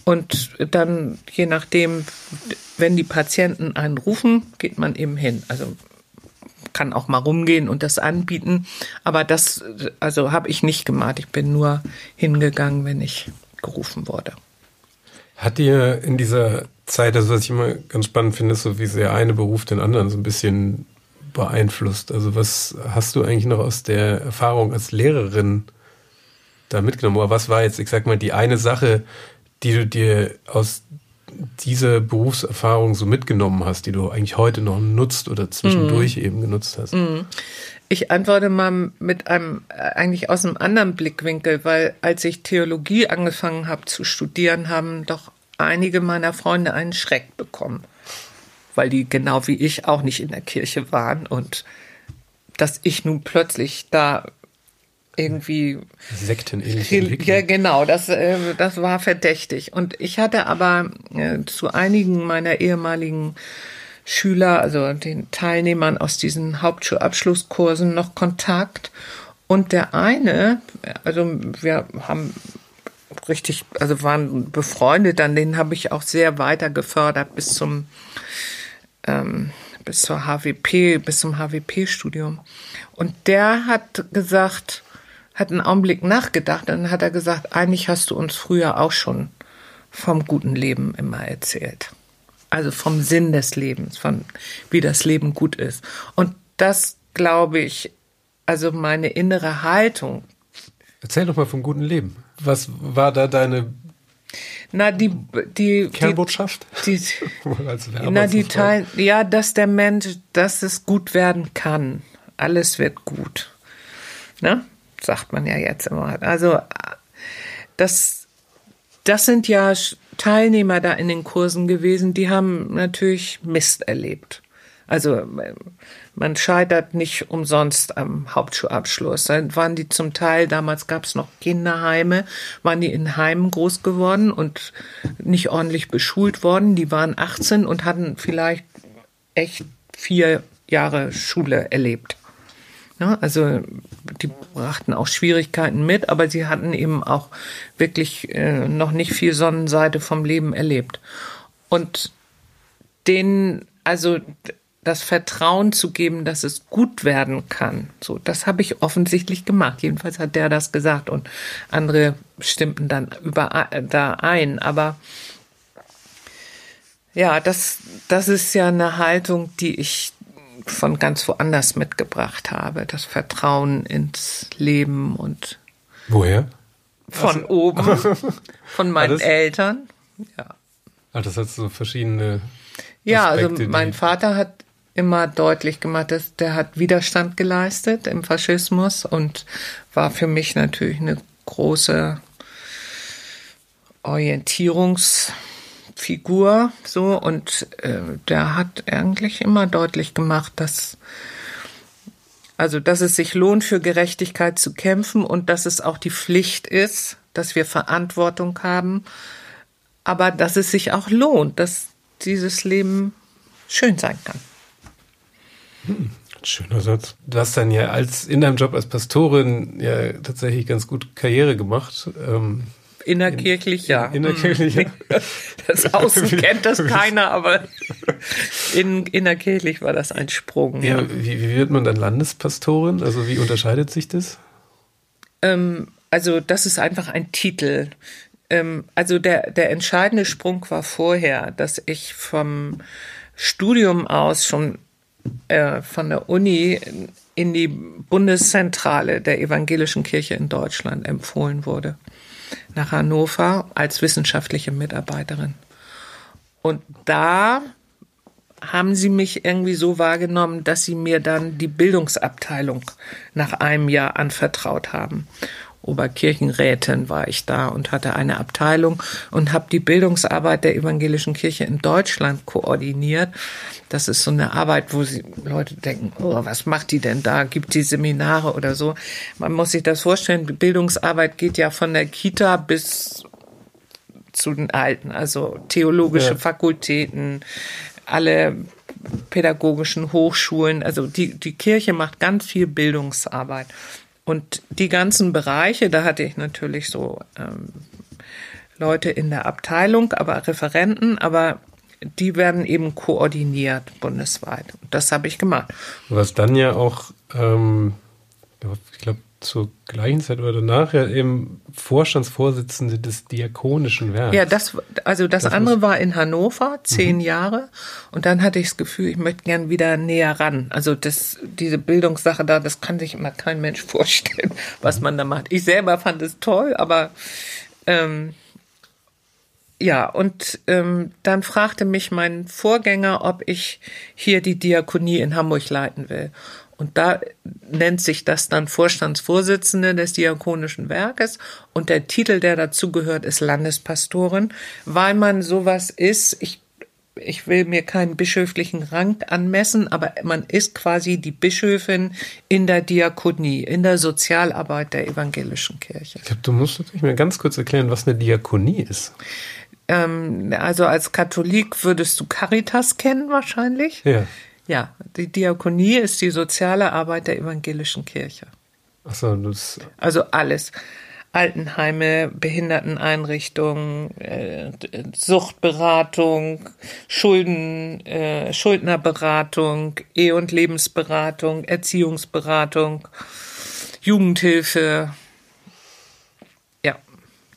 Und dann, je nachdem, wenn die Patienten einen rufen, geht man eben hin. Also kann auch mal rumgehen und das anbieten. Aber das, also habe ich nicht gemacht. Ich bin nur hingegangen, wenn ich gerufen wurde. Hat dir in dieser Zeit, also was ich immer ganz spannend finde, ist so, wie sehr eine Beruf den anderen so ein bisschen beeinflusst. Also was hast du eigentlich noch aus der Erfahrung als Lehrerin da mitgenommen? Oder was war jetzt, ich sag mal, die eine Sache, die du dir aus dieser Berufserfahrung so mitgenommen hast, die du eigentlich heute noch nutzt oder zwischendurch mm. eben genutzt hast? Mm. Ich antworte mal mit einem äh, eigentlich aus einem anderen Blickwinkel, weil als ich Theologie angefangen habe zu studieren, haben doch einige meiner Freunde einen Schreck bekommen, weil die genau wie ich auch nicht in der Kirche waren und dass ich nun plötzlich da irgendwie Sekten Ja, genau, das, äh, das war verdächtig. Und ich hatte aber äh, zu einigen meiner ehemaligen Schüler, also den Teilnehmern aus diesen Hauptschulabschlusskursen noch Kontakt. Und der eine, also wir haben richtig, also waren befreundet, an denen habe ich auch sehr weiter gefördert bis zum ähm, bis zur HWP, bis zum HWP-Studium. Und der hat gesagt, hat einen Augenblick nachgedacht, dann hat er gesagt, eigentlich hast du uns früher auch schon vom guten Leben immer erzählt. Also vom Sinn des Lebens, von wie das Leben gut ist. Und das glaube ich, also meine innere Haltung. Erzähl doch mal vom guten Leben. Was war da deine na, die, die, Kernbotschaft? Die, die na, die Teil, ja, dass der Mensch, dass es gut werden kann. Alles wird gut. Ne? Sagt man ja jetzt immer. Also, das, das sind ja Teilnehmer da in den Kursen gewesen, die haben natürlich Mist erlebt. Also man scheitert nicht umsonst am Hauptschulabschluss. Dann waren die zum Teil, damals gab es noch Kinderheime, waren die in Heimen groß geworden und nicht ordentlich beschult worden. Die waren 18 und hatten vielleicht echt vier Jahre Schule erlebt. Ja, also die brachten auch Schwierigkeiten mit, aber sie hatten eben auch wirklich äh, noch nicht viel Sonnenseite vom Leben erlebt. Und denen, also das Vertrauen zu geben, dass es gut werden kann. So, das habe ich offensichtlich gemacht. Jedenfalls hat der das gesagt und andere stimmten dann über, da ein. Aber ja, das, das ist ja eine Haltung, die ich von ganz woanders mitgebracht habe. Das Vertrauen ins Leben und woher? Von also, oben, von meinen alles? Eltern. Ja. Ach, das hat so verschiedene. Ja, also mein Vater hat immer deutlich gemacht, dass der hat Widerstand geleistet im Faschismus und war für mich natürlich eine große Orientierungsfigur so und äh, der hat eigentlich immer deutlich gemacht, dass also dass es sich lohnt für Gerechtigkeit zu kämpfen und dass es auch die Pflicht ist, dass wir Verantwortung haben, aber dass es sich auch lohnt, dass dieses Leben schön sein kann. Hm, schöner Satz. Du hast dann ja als in deinem Job als Pastorin ja tatsächlich ganz gut Karriere gemacht. Ähm, Innerkirchlich, ja. Innerkirchlich, ja. Das Außen kennt das keiner, aber in, innerkirchlich war das ein Sprung. Ja, ja. Wie, wie, wird man dann Landespastorin? Also wie unterscheidet sich das? Ähm, also das ist einfach ein Titel. Ähm, also der, der entscheidende Sprung war vorher, dass ich vom Studium aus schon äh, von der Uni in die Bundeszentrale der evangelischen Kirche in Deutschland empfohlen wurde. Nach Hannover als wissenschaftliche Mitarbeiterin. Und da haben sie mich irgendwie so wahrgenommen, dass sie mir dann die Bildungsabteilung nach einem Jahr anvertraut haben. Oberkirchenrätin war ich da und hatte eine Abteilung und habe die Bildungsarbeit der evangelischen Kirche in Deutschland koordiniert. Das ist so eine Arbeit, wo sie Leute denken, oh, was macht die denn da? Gibt die Seminare oder so? Man muss sich das vorstellen, Bildungsarbeit geht ja von der Kita bis zu den Alten, also theologische ja. Fakultäten, alle pädagogischen Hochschulen. Also die, die Kirche macht ganz viel Bildungsarbeit. Und die ganzen Bereiche, da hatte ich natürlich so ähm, Leute in der Abteilung, aber Referenten, aber die werden eben koordiniert bundesweit. Das habe ich gemacht. Was dann ja auch, ähm, ich glaube, zur gleichen Zeit oder danach ja eben Vorstandsvorsitzende des Diakonischen Werks. Ja, das, also das, das andere war in Hannover, zehn mhm. Jahre. Und dann hatte ich das Gefühl, ich möchte gern wieder näher ran. Also das, diese Bildungssache da, das kann sich immer kein Mensch vorstellen, was mhm. man da macht. Ich selber fand es toll, aber ähm, ja, und ähm, dann fragte mich mein Vorgänger, ob ich hier die Diakonie in Hamburg leiten will. Und da nennt sich das dann Vorstandsvorsitzende des Diakonischen Werkes und der Titel, der dazugehört, ist Landespastorin, weil man sowas ist, ich ich will mir keinen bischöflichen Rang anmessen, aber man ist quasi die Bischöfin in der Diakonie, in der Sozialarbeit der evangelischen Kirche. Ich glaube, du musst natürlich mir ganz kurz erklären, was eine Diakonie ist. Ähm, also als Katholik würdest du Caritas kennen wahrscheinlich. Ja. Ja, die Diakonie ist die soziale Arbeit der evangelischen Kirche. Ach so, das also alles. Altenheime, Behinderteneinrichtungen, äh, Suchtberatung, Schulden, äh, Schuldnerberatung, Ehe- und Lebensberatung, Erziehungsberatung, Jugendhilfe. Ja,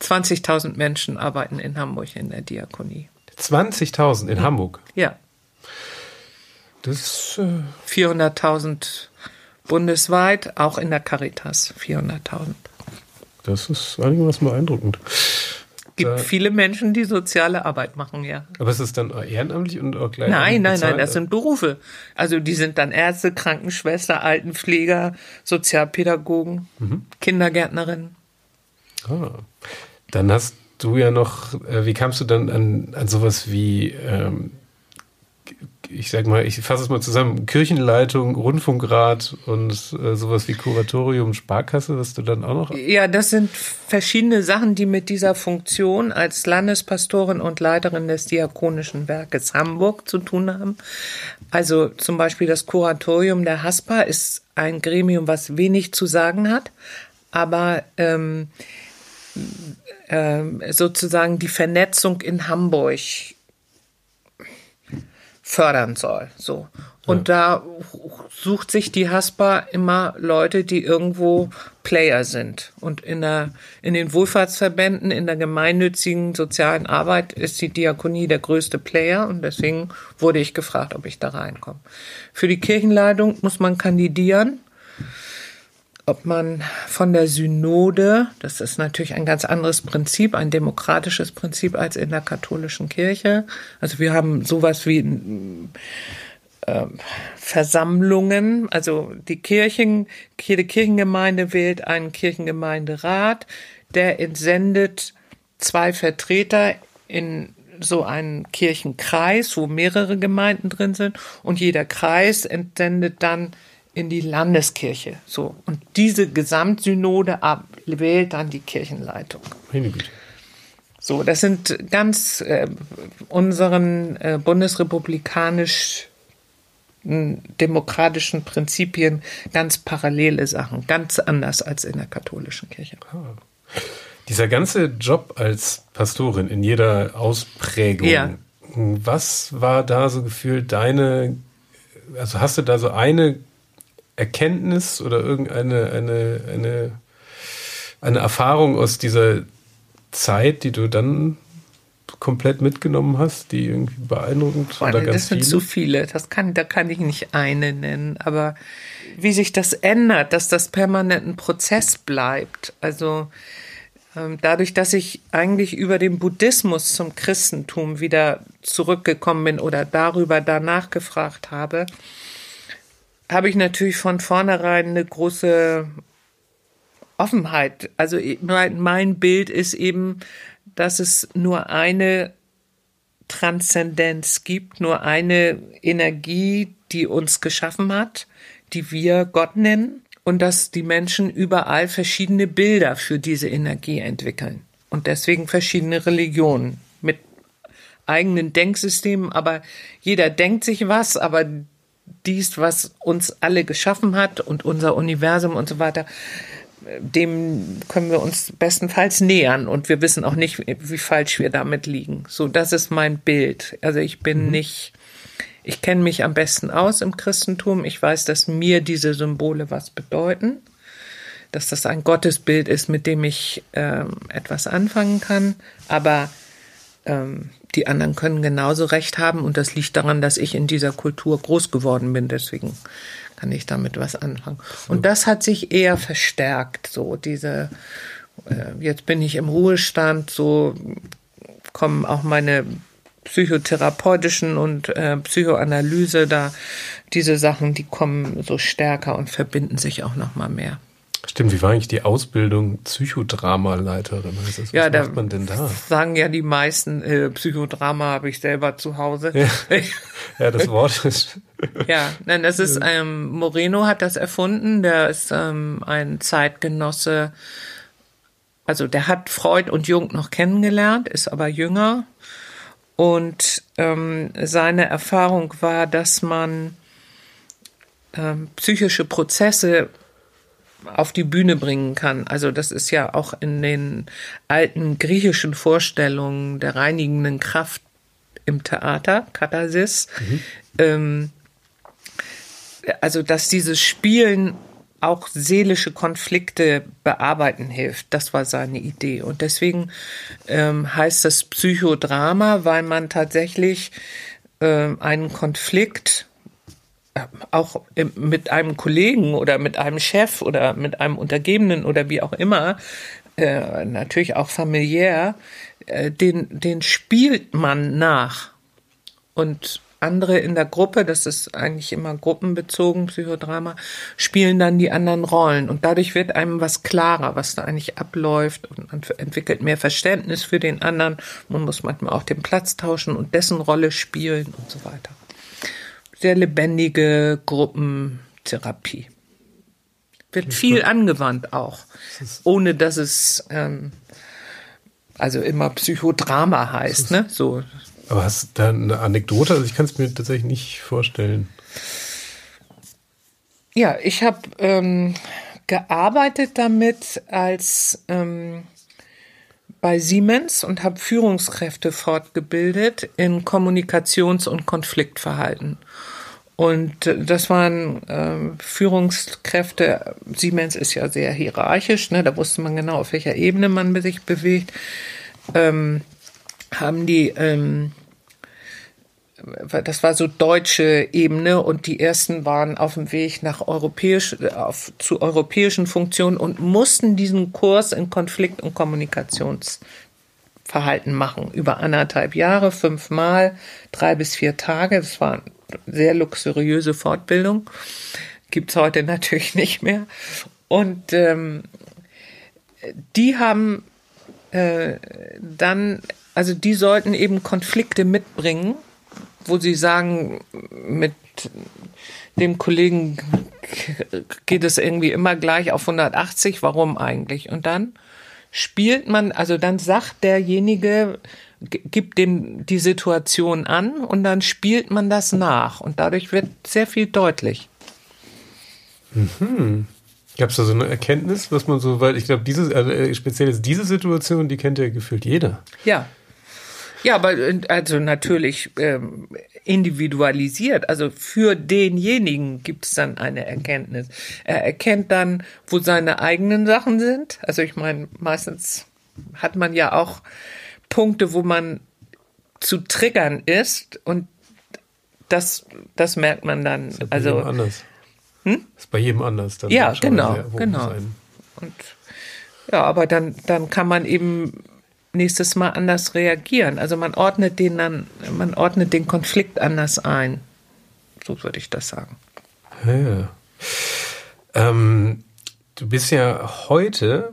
20.000 Menschen arbeiten in Hamburg in der Diakonie. 20.000 in Hamburg? Ja. Das äh 400.000 bundesweit, auch in der Caritas 400.000. Das ist einigermaßen beeindruckend. gibt da, viele Menschen, die soziale Arbeit machen, ja. Aber ist es dann ehrenamtlich und auch gleich? Nein, nein, nein, das sind Berufe. Also die sind dann Ärzte, Krankenschwester, Altenpfleger, Sozialpädagogen, mhm. Kindergärtnerinnen. Ah. Dann hast du ja noch, äh, wie kamst du dann an, an sowas wie ähm, ich sag mal, ich fasse es mal zusammen, Kirchenleitung, Rundfunkrat und äh, sowas wie Kuratorium, Sparkasse, was du dann auch noch? Ja, das sind verschiedene Sachen, die mit dieser Funktion als Landespastorin und Leiterin des Diakonischen Werkes Hamburg zu tun haben. Also zum Beispiel das Kuratorium der HASPA ist ein Gremium, was wenig zu sagen hat, aber ähm, äh, sozusagen die Vernetzung in Hamburg fördern soll. So. Und ja. da sucht sich die Haspa immer Leute, die irgendwo Player sind. Und in der, in den Wohlfahrtsverbänden, in der gemeinnützigen sozialen Arbeit ist die Diakonie der größte Player. Und deswegen wurde ich gefragt, ob ich da reinkomme. Für die Kirchenleitung muss man kandidieren ob man von der Synode, das ist natürlich ein ganz anderes Prinzip, ein demokratisches Prinzip als in der katholischen Kirche. Also wir haben sowas wie äh, Versammlungen, also die Kirchen, jede Kirchengemeinde wählt einen Kirchengemeinderat, der entsendet zwei Vertreter in so einen Kirchenkreis, wo mehrere Gemeinden drin sind und jeder Kreis entsendet dann in die Landeskirche. So. Und diese Gesamtsynode wählt dann die Kirchenleitung. So, das sind ganz äh, unseren äh, bundesrepublikanisch demokratischen Prinzipien ganz parallele Sachen, ganz anders als in der katholischen Kirche. Ah. Dieser ganze Job als Pastorin in jeder Ausprägung, ja. was war da so gefühlt deine, also hast du da so eine Erkenntnis oder irgendeine eine, eine, eine Erfahrung aus dieser Zeit, die du dann komplett mitgenommen hast, die irgendwie beeindruckend Boah, oder ganz Das sind viele? zu viele. Das kann, da kann ich nicht eine nennen. Aber wie sich das ändert, dass das permanent ein Prozess bleibt. Also ähm, dadurch, dass ich eigentlich über den Buddhismus zum Christentum wieder zurückgekommen bin oder darüber danach gefragt habe, habe ich natürlich von vornherein eine große Offenheit. Also mein Bild ist eben, dass es nur eine Transzendenz gibt, nur eine Energie, die uns geschaffen hat, die wir Gott nennen und dass die Menschen überall verschiedene Bilder für diese Energie entwickeln und deswegen verschiedene Religionen mit eigenen Denksystemen, aber jeder denkt sich was, aber dies, was uns alle geschaffen hat und unser Universum und so weiter, dem können wir uns bestenfalls nähern und wir wissen auch nicht, wie falsch wir damit liegen. So, das ist mein Bild. Also ich bin mhm. nicht ich kenne mich am besten aus im Christentum. Ich weiß, dass mir diese Symbole was bedeuten, dass das ein Gottesbild ist, mit dem ich ähm, etwas anfangen kann. Aber ähm, die anderen können genauso recht haben und das liegt daran, dass ich in dieser Kultur groß geworden bin. Deswegen kann ich damit was anfangen. Und das hat sich eher verstärkt. So diese, äh, jetzt bin ich im Ruhestand, so kommen auch meine psychotherapeutischen und äh, Psychoanalyse, da diese Sachen, die kommen so stärker und verbinden sich auch noch mal mehr. Stimmt, wie war eigentlich die Ausbildung Psychodramaleiterin? Was ja, macht man denn da? Sagen ja die meisten, äh, Psychodrama habe ich selber zu Hause. Ja, ja das Wort ist. ja, nein, das ist, ähm, Moreno hat das erfunden, der ist ähm, ein Zeitgenosse, also der hat Freud und Jung noch kennengelernt, ist aber jünger und ähm, seine Erfahrung war, dass man ähm, psychische Prozesse auf die Bühne bringen kann. Also das ist ja auch in den alten griechischen Vorstellungen der reinigenden Kraft im Theater, Katharsis. Mhm. Ähm, also dass dieses Spielen auch seelische Konflikte bearbeiten hilft. Das war seine Idee. Und deswegen ähm, heißt das Psychodrama, weil man tatsächlich äh, einen Konflikt auch mit einem Kollegen oder mit einem Chef oder mit einem Untergebenen oder wie auch immer, äh, natürlich auch familiär, äh, den, den spielt man nach. Und andere in der Gruppe, das ist eigentlich immer gruppenbezogen, Psychodrama, spielen dann die anderen Rollen. Und dadurch wird einem was klarer, was da eigentlich abläuft und man entwickelt mehr Verständnis für den anderen. Man muss manchmal auch den Platz tauschen und dessen Rolle spielen und so weiter. Sehr lebendige Gruppentherapie. Wird viel angewandt auch, ohne dass es ähm, also immer Psychodrama heißt, ne? So aber hast du da eine Anekdote? Also ich kann es mir tatsächlich nicht vorstellen. Ja, ich habe ähm, gearbeitet damit als ähm, bei Siemens und habe Führungskräfte fortgebildet in Kommunikations- und Konfliktverhalten. Und äh, das waren ähm, Führungskräfte. Siemens ist ja sehr hierarchisch, ne? da wusste man genau, auf welcher Ebene man sich bewegt. Ähm, haben die, ähm, das war so deutsche Ebene und die ersten waren auf dem Weg nach europäisch, auf, zu europäischen Funktionen und mussten diesen Kurs in Konflikt- und Kommunikationsverhalten machen. Über anderthalb Jahre, fünfmal, drei bis vier Tage. Das war eine sehr luxuriöse Fortbildung. Gibt's heute natürlich nicht mehr. Und ähm, die haben äh, dann also die sollten eben Konflikte mitbringen, wo sie sagen, mit dem Kollegen geht es irgendwie immer gleich auf 180, warum eigentlich? Und dann spielt man, also dann sagt derjenige, gibt dem die Situation an und dann spielt man das nach und dadurch wird sehr viel deutlich. Mhm. Gab es da so eine Erkenntnis, was man so, weil ich glaube, diese, also äh, speziell ist diese Situation, die kennt ja gefühlt jeder. Ja, ja, aber also natürlich ähm, individualisiert. Also für denjenigen gibt es dann eine Erkenntnis. Er erkennt dann, wo seine eigenen Sachen sind. Also ich meine, meistens hat man ja auch Punkte, wo man zu triggern ist und das, das merkt man dann. Das ist also anders. Hm? Das ist bei jedem anders. Dann ja, genau, sehr, genau. Und Ja, aber dann, dann kann man eben nächstes Mal anders reagieren. Also man ordnet den dann, man ordnet den Konflikt anders ein. So würde ich das sagen. Ja. Ähm, du bist ja heute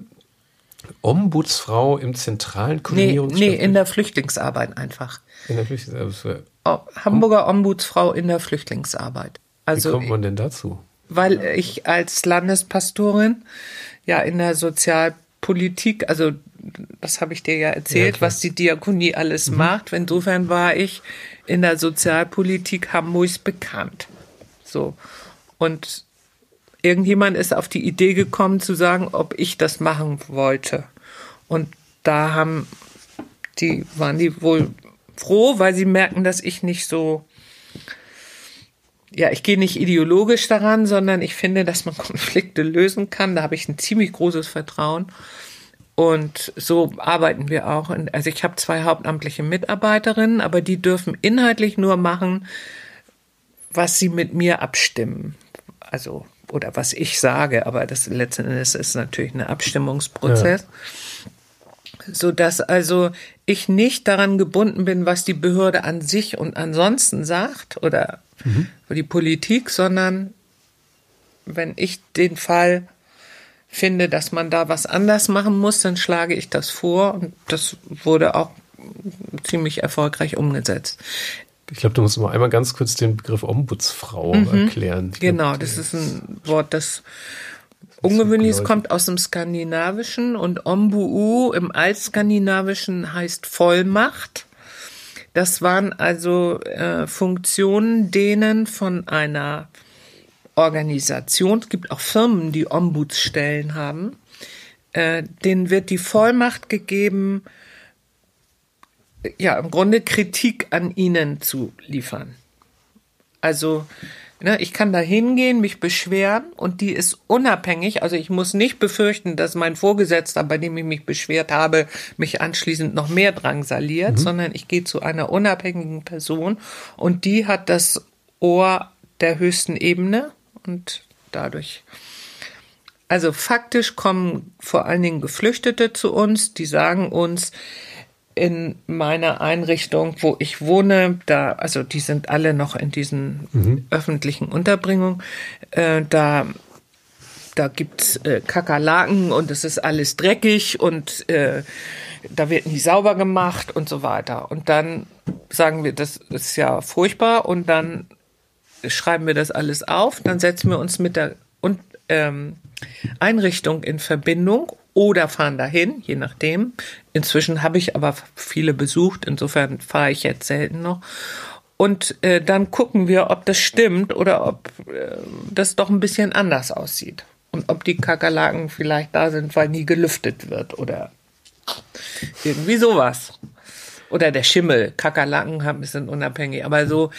Ombudsfrau im zentralen Koordinierungs Nee, nee, in der Flüchtlingsarbeit einfach. In der Flüchtlingsarbeit. Oh, Hamburger Ombudsfrau in der Flüchtlingsarbeit. Also, Wie kommt man denn dazu? Weil ich als Landespastorin ja in der Sozialpolitik, also das habe ich dir ja erzählt, Ja, was die Diakonie alles macht. Insofern war ich in der Sozialpolitik Hamburgs bekannt. So. Und irgendjemand ist auf die Idee gekommen zu sagen, ob ich das machen wollte. Und da haben die, waren die wohl froh, weil sie merken, dass ich nicht so, ja, ich gehe nicht ideologisch daran, sondern ich finde, dass man Konflikte lösen kann. Da habe ich ein ziemlich großes Vertrauen. Und so arbeiten wir auch. Also ich habe zwei hauptamtliche Mitarbeiterinnen, aber die dürfen inhaltlich nur machen, was sie mit mir abstimmen. Also, oder was ich sage, aber das letzten Endes ist natürlich ein Abstimmungsprozess. So dass also ich nicht daran gebunden bin, was die Behörde an sich und ansonsten sagt oder die Politik, sondern wenn ich den Fall finde, dass man da was anders machen muss, dann schlage ich das vor und das wurde auch ziemlich erfolgreich umgesetzt. Ich glaube, du musst mal einmal ganz kurz den Begriff Ombudsfrau erklären. Ich Genau, glaub, das ist ein Wort, das ungewöhnlich ist, kommt aus dem Skandinavischen und Ombu im Altskandinavischen heißt Vollmacht. Das waren also äh, Funktionen, denen von einer Organisation, es gibt auch Firmen, die Ombudsstellen haben, äh, denen wird die Vollmacht gegeben, ja, im Grunde Kritik an ihnen zu liefern. Also, ne, ich kann da hingehen, mich beschweren und die ist unabhängig. Also ich muss nicht befürchten, dass mein Vorgesetzter, bei dem ich mich beschwert habe, mich anschließend noch mehr drangsaliert, sondern ich gehe zu einer unabhängigen Person und die hat das Ohr der höchsten Ebene und dadurch also faktisch kommen vor allen Dingen Geflüchtete zu uns, die sagen uns, in meiner Einrichtung, wo ich wohne, da, also die sind alle noch in diesen öffentlichen Unterbringungen, äh, da, da gibt's äh, Kakerlaken und es ist alles dreckig und äh, da wird nie sauber gemacht und so weiter. Und dann sagen wir, das ist ja furchtbar und dann schreiben wir das alles auf, dann setzen wir uns mit der und, ähm, Einrichtung in Verbindung oder fahren dahin, je nachdem. Inzwischen habe ich aber viele besucht, insofern fahre ich jetzt selten noch. Und äh, dann gucken wir, ob das stimmt oder ob äh, das doch ein bisschen anders aussieht. Und ob die Kakerlaken vielleicht da sind, weil nie gelüftet wird oder irgendwie sowas. Oder der Schimmel. Kakerlaken haben sind unabhängig. Aber so,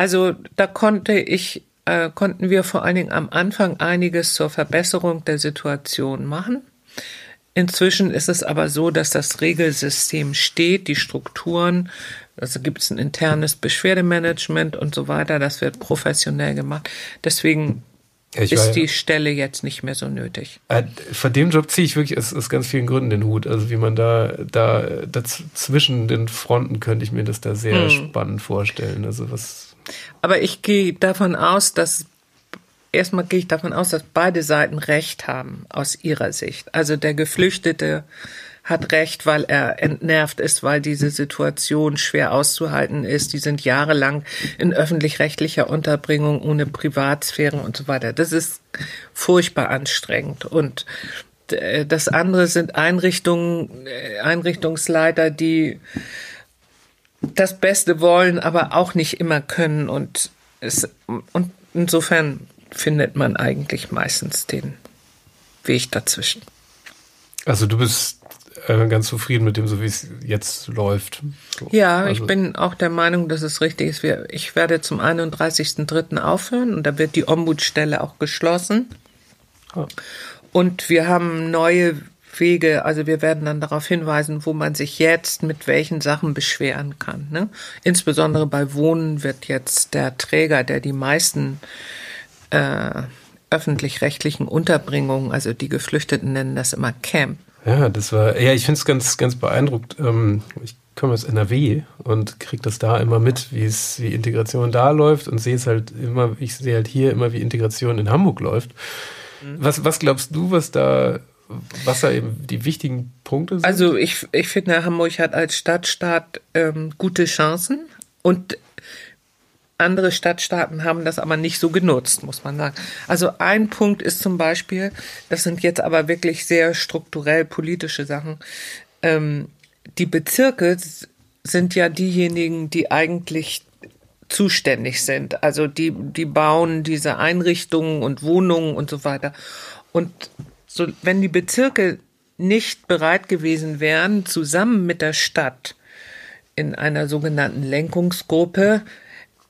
also da konnte ich, äh, konnten wir vor allen Dingen am Anfang einiges zur Verbesserung der Situation machen. Inzwischen ist es aber so, dass das Regelsystem steht, die Strukturen, also gibt es ein internes Beschwerdemanagement und so weiter, das wird professionell gemacht. Deswegen ich ist die Stelle jetzt nicht mehr so nötig. Äh, Von dem Job ziehe ich wirklich aus, aus ganz vielen Gründen den Hut. Also wie man da, da zwischen den Fronten könnte ich mir das da sehr Hm. spannend vorstellen. Also was. Aber ich gehe davon aus, dass erstmal gehe ich davon aus, dass beide Seiten Recht haben aus ihrer Sicht. Also der Geflüchtete hat Recht, weil er entnervt ist, weil diese Situation schwer auszuhalten ist. Die sind jahrelang in öffentlich-rechtlicher Unterbringung ohne Privatsphäre und so weiter. Das ist furchtbar anstrengend. Und äh, das andere sind Einrichtungen, äh, Einrichtungsleiter, die das Beste wollen, aber auch nicht immer können. Und, es, und insofern findet man eigentlich meistens den Weg dazwischen. Also du bist äh, ganz zufrieden mit dem, so wie es jetzt läuft. So. Ja, also, ich bin auch der Meinung, dass es richtig ist. Wir, ich werde zum 31.03. aufhören und da wird die Ombudsstelle auch geschlossen. Ah. Und wir haben neue Wege, also wir werden dann darauf hinweisen, wo man sich jetzt mit welchen Sachen beschweren kann. Ne? Insbesondere bei Wohnen wird jetzt der Träger, der die meisten äh, öffentlich-rechtlichen Unterbringungen, also die Geflüchteten nennen das immer Camp. Ja, das war, ja, ich finde es ganz, ganz beeindruckt. Ähm, ich komme aus NRW und kriege das da immer mit, wie es, wie Integration da läuft und sehe es halt immer, ich sehe halt hier immer, wie Integration in Hamburg läuft. Mhm. Was, was glaubst du, was da, was da eben die wichtigen Punkte sind? Also ich, ich finde, Hamburg hat als Stadtstaat ähm, gute Chancen und andere Stadtstaaten haben das aber nicht so genutzt, muss man sagen. Also ein Punkt ist zum Beispiel, das sind jetzt aber wirklich sehr strukturell politische Sachen. Ähm, die Bezirke sind ja diejenigen, die eigentlich zuständig sind. Also die, die bauen diese Einrichtungen und Wohnungen und so weiter. Und so, wenn die Bezirke nicht bereit gewesen wären, zusammen mit der Stadt in einer sogenannten Lenkungsgruppe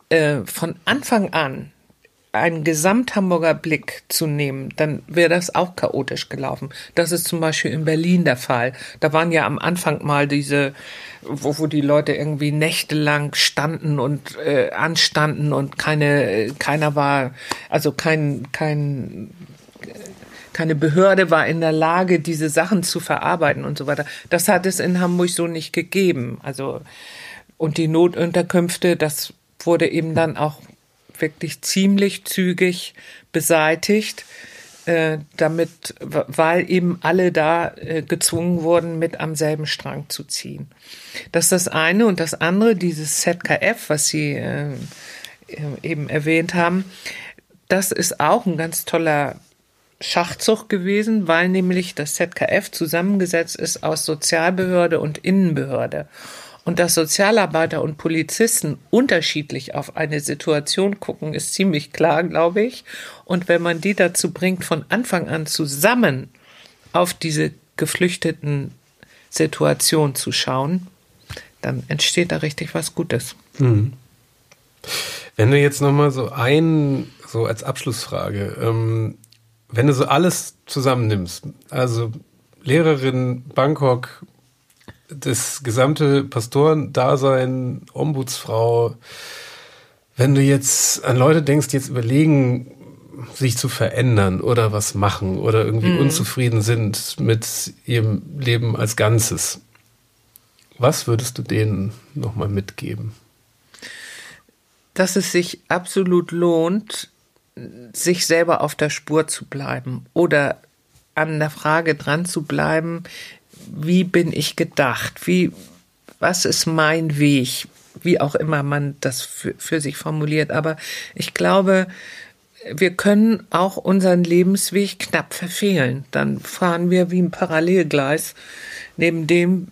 äh, von Anfang an einen Gesamthamburger Blick zu nehmen, dann wäre das auch chaotisch gelaufen. Das ist zum Beispiel in Berlin der Fall. Da waren ja am Anfang mal diese, wo, wo die Leute irgendwie nächtelang standen und äh, anstanden und keine, keiner war, also kein, kein, keine Behörde war in der Lage, diese Sachen zu verarbeiten und so weiter. Das hat es in Hamburg so nicht gegeben. Also, und die Notunterkünfte, das wurde eben dann auch wirklich ziemlich zügig beseitigt, äh, damit, weil eben alle da äh, gezwungen wurden, mit am selben Strang zu ziehen. Das ist das eine und das andere, dieses ZKF, was Sie äh, eben erwähnt haben, das ist auch ein ganz toller Schachzug gewesen, weil nämlich das ZKF zusammengesetzt ist aus Sozialbehörde und Innenbehörde und dass Sozialarbeiter und Polizisten unterschiedlich auf eine Situation gucken, ist ziemlich klar, glaube ich. Und wenn man die dazu bringt, von Anfang an zusammen auf diese geflüchteten Situation zu schauen, dann entsteht da richtig was Gutes. Mhm. Wenn du jetzt nochmal so ein, so als Abschlussfrage, ähm, wenn du so alles zusammennimmst, also Lehrerin, Bangkok, das gesamte Pastorendasein, Ombudsfrau, wenn du jetzt an Leute denkst, die jetzt überlegen, sich zu verändern oder was machen oder irgendwie mhm. unzufrieden sind mit ihrem Leben als Ganzes, was würdest du denen nochmal mitgeben? Dass es sich absolut lohnt, sich selber auf der Spur zu bleiben oder an der Frage dran zu bleiben, wie bin ich gedacht? Wie, was ist mein Weg? Wie auch immer man das für, für sich formuliert. Aber ich glaube, wir können auch unseren Lebensweg knapp verfehlen. Dann fahren wir wie ein Parallelgleis neben dem,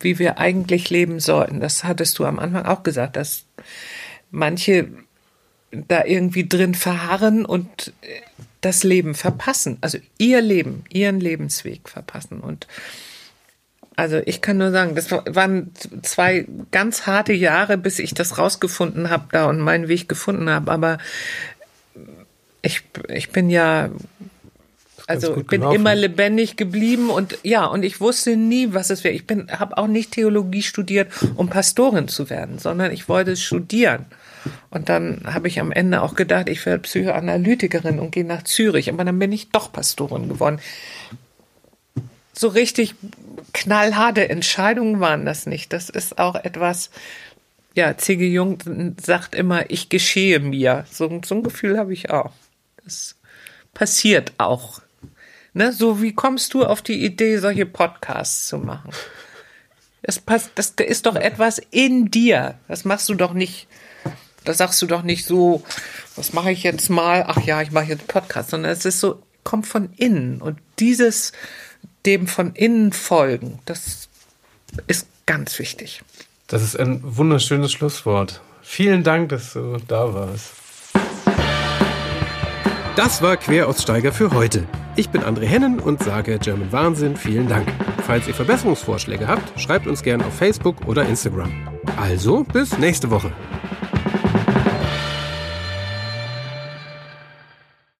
wie wir eigentlich leben sollten. Das hattest du am Anfang auch gesagt, dass manche da irgendwie drin verharren und das Leben verpassen, also ihr Leben, ihren Lebensweg verpassen. Und also ich kann nur sagen, das waren zwei ganz harte Jahre, bis ich das rausgefunden habe da und meinen Weg gefunden habe. Aber ich, ich bin ja, also bin gelaufen. immer lebendig geblieben und ja, und ich wusste nie, was es wäre. Ich bin, habe auch nicht Theologie studiert, um Pastorin zu werden, sondern ich wollte studieren. Und dann habe ich am Ende auch gedacht, ich werde Psychoanalytikerin und gehe nach Zürich. Aber dann bin ich doch Pastorin geworden so richtig knallharte Entscheidungen waren das nicht. Das ist auch etwas, ja, C.G. Jung sagt immer, ich geschehe mir. So, so ein Gefühl habe ich auch. Das passiert auch. Ne? So wie kommst du auf die Idee, solche Podcasts zu machen? Das, passt, das ist doch etwas in dir. Das machst du doch nicht, da sagst du doch nicht so, was mache ich jetzt mal? Ach ja, ich mache jetzt Podcast, sondern es ist so, kommt von innen. Und dieses dem von innen folgen. Das ist ganz wichtig. Das ist ein wunderschönes Schlusswort. Vielen Dank, dass du da warst. Das war Queraussteiger für heute. Ich bin André Hennen und sage German Wahnsinn vielen Dank. Falls ihr Verbesserungsvorschläge habt, schreibt uns gerne auf Facebook oder Instagram. Also bis nächste Woche.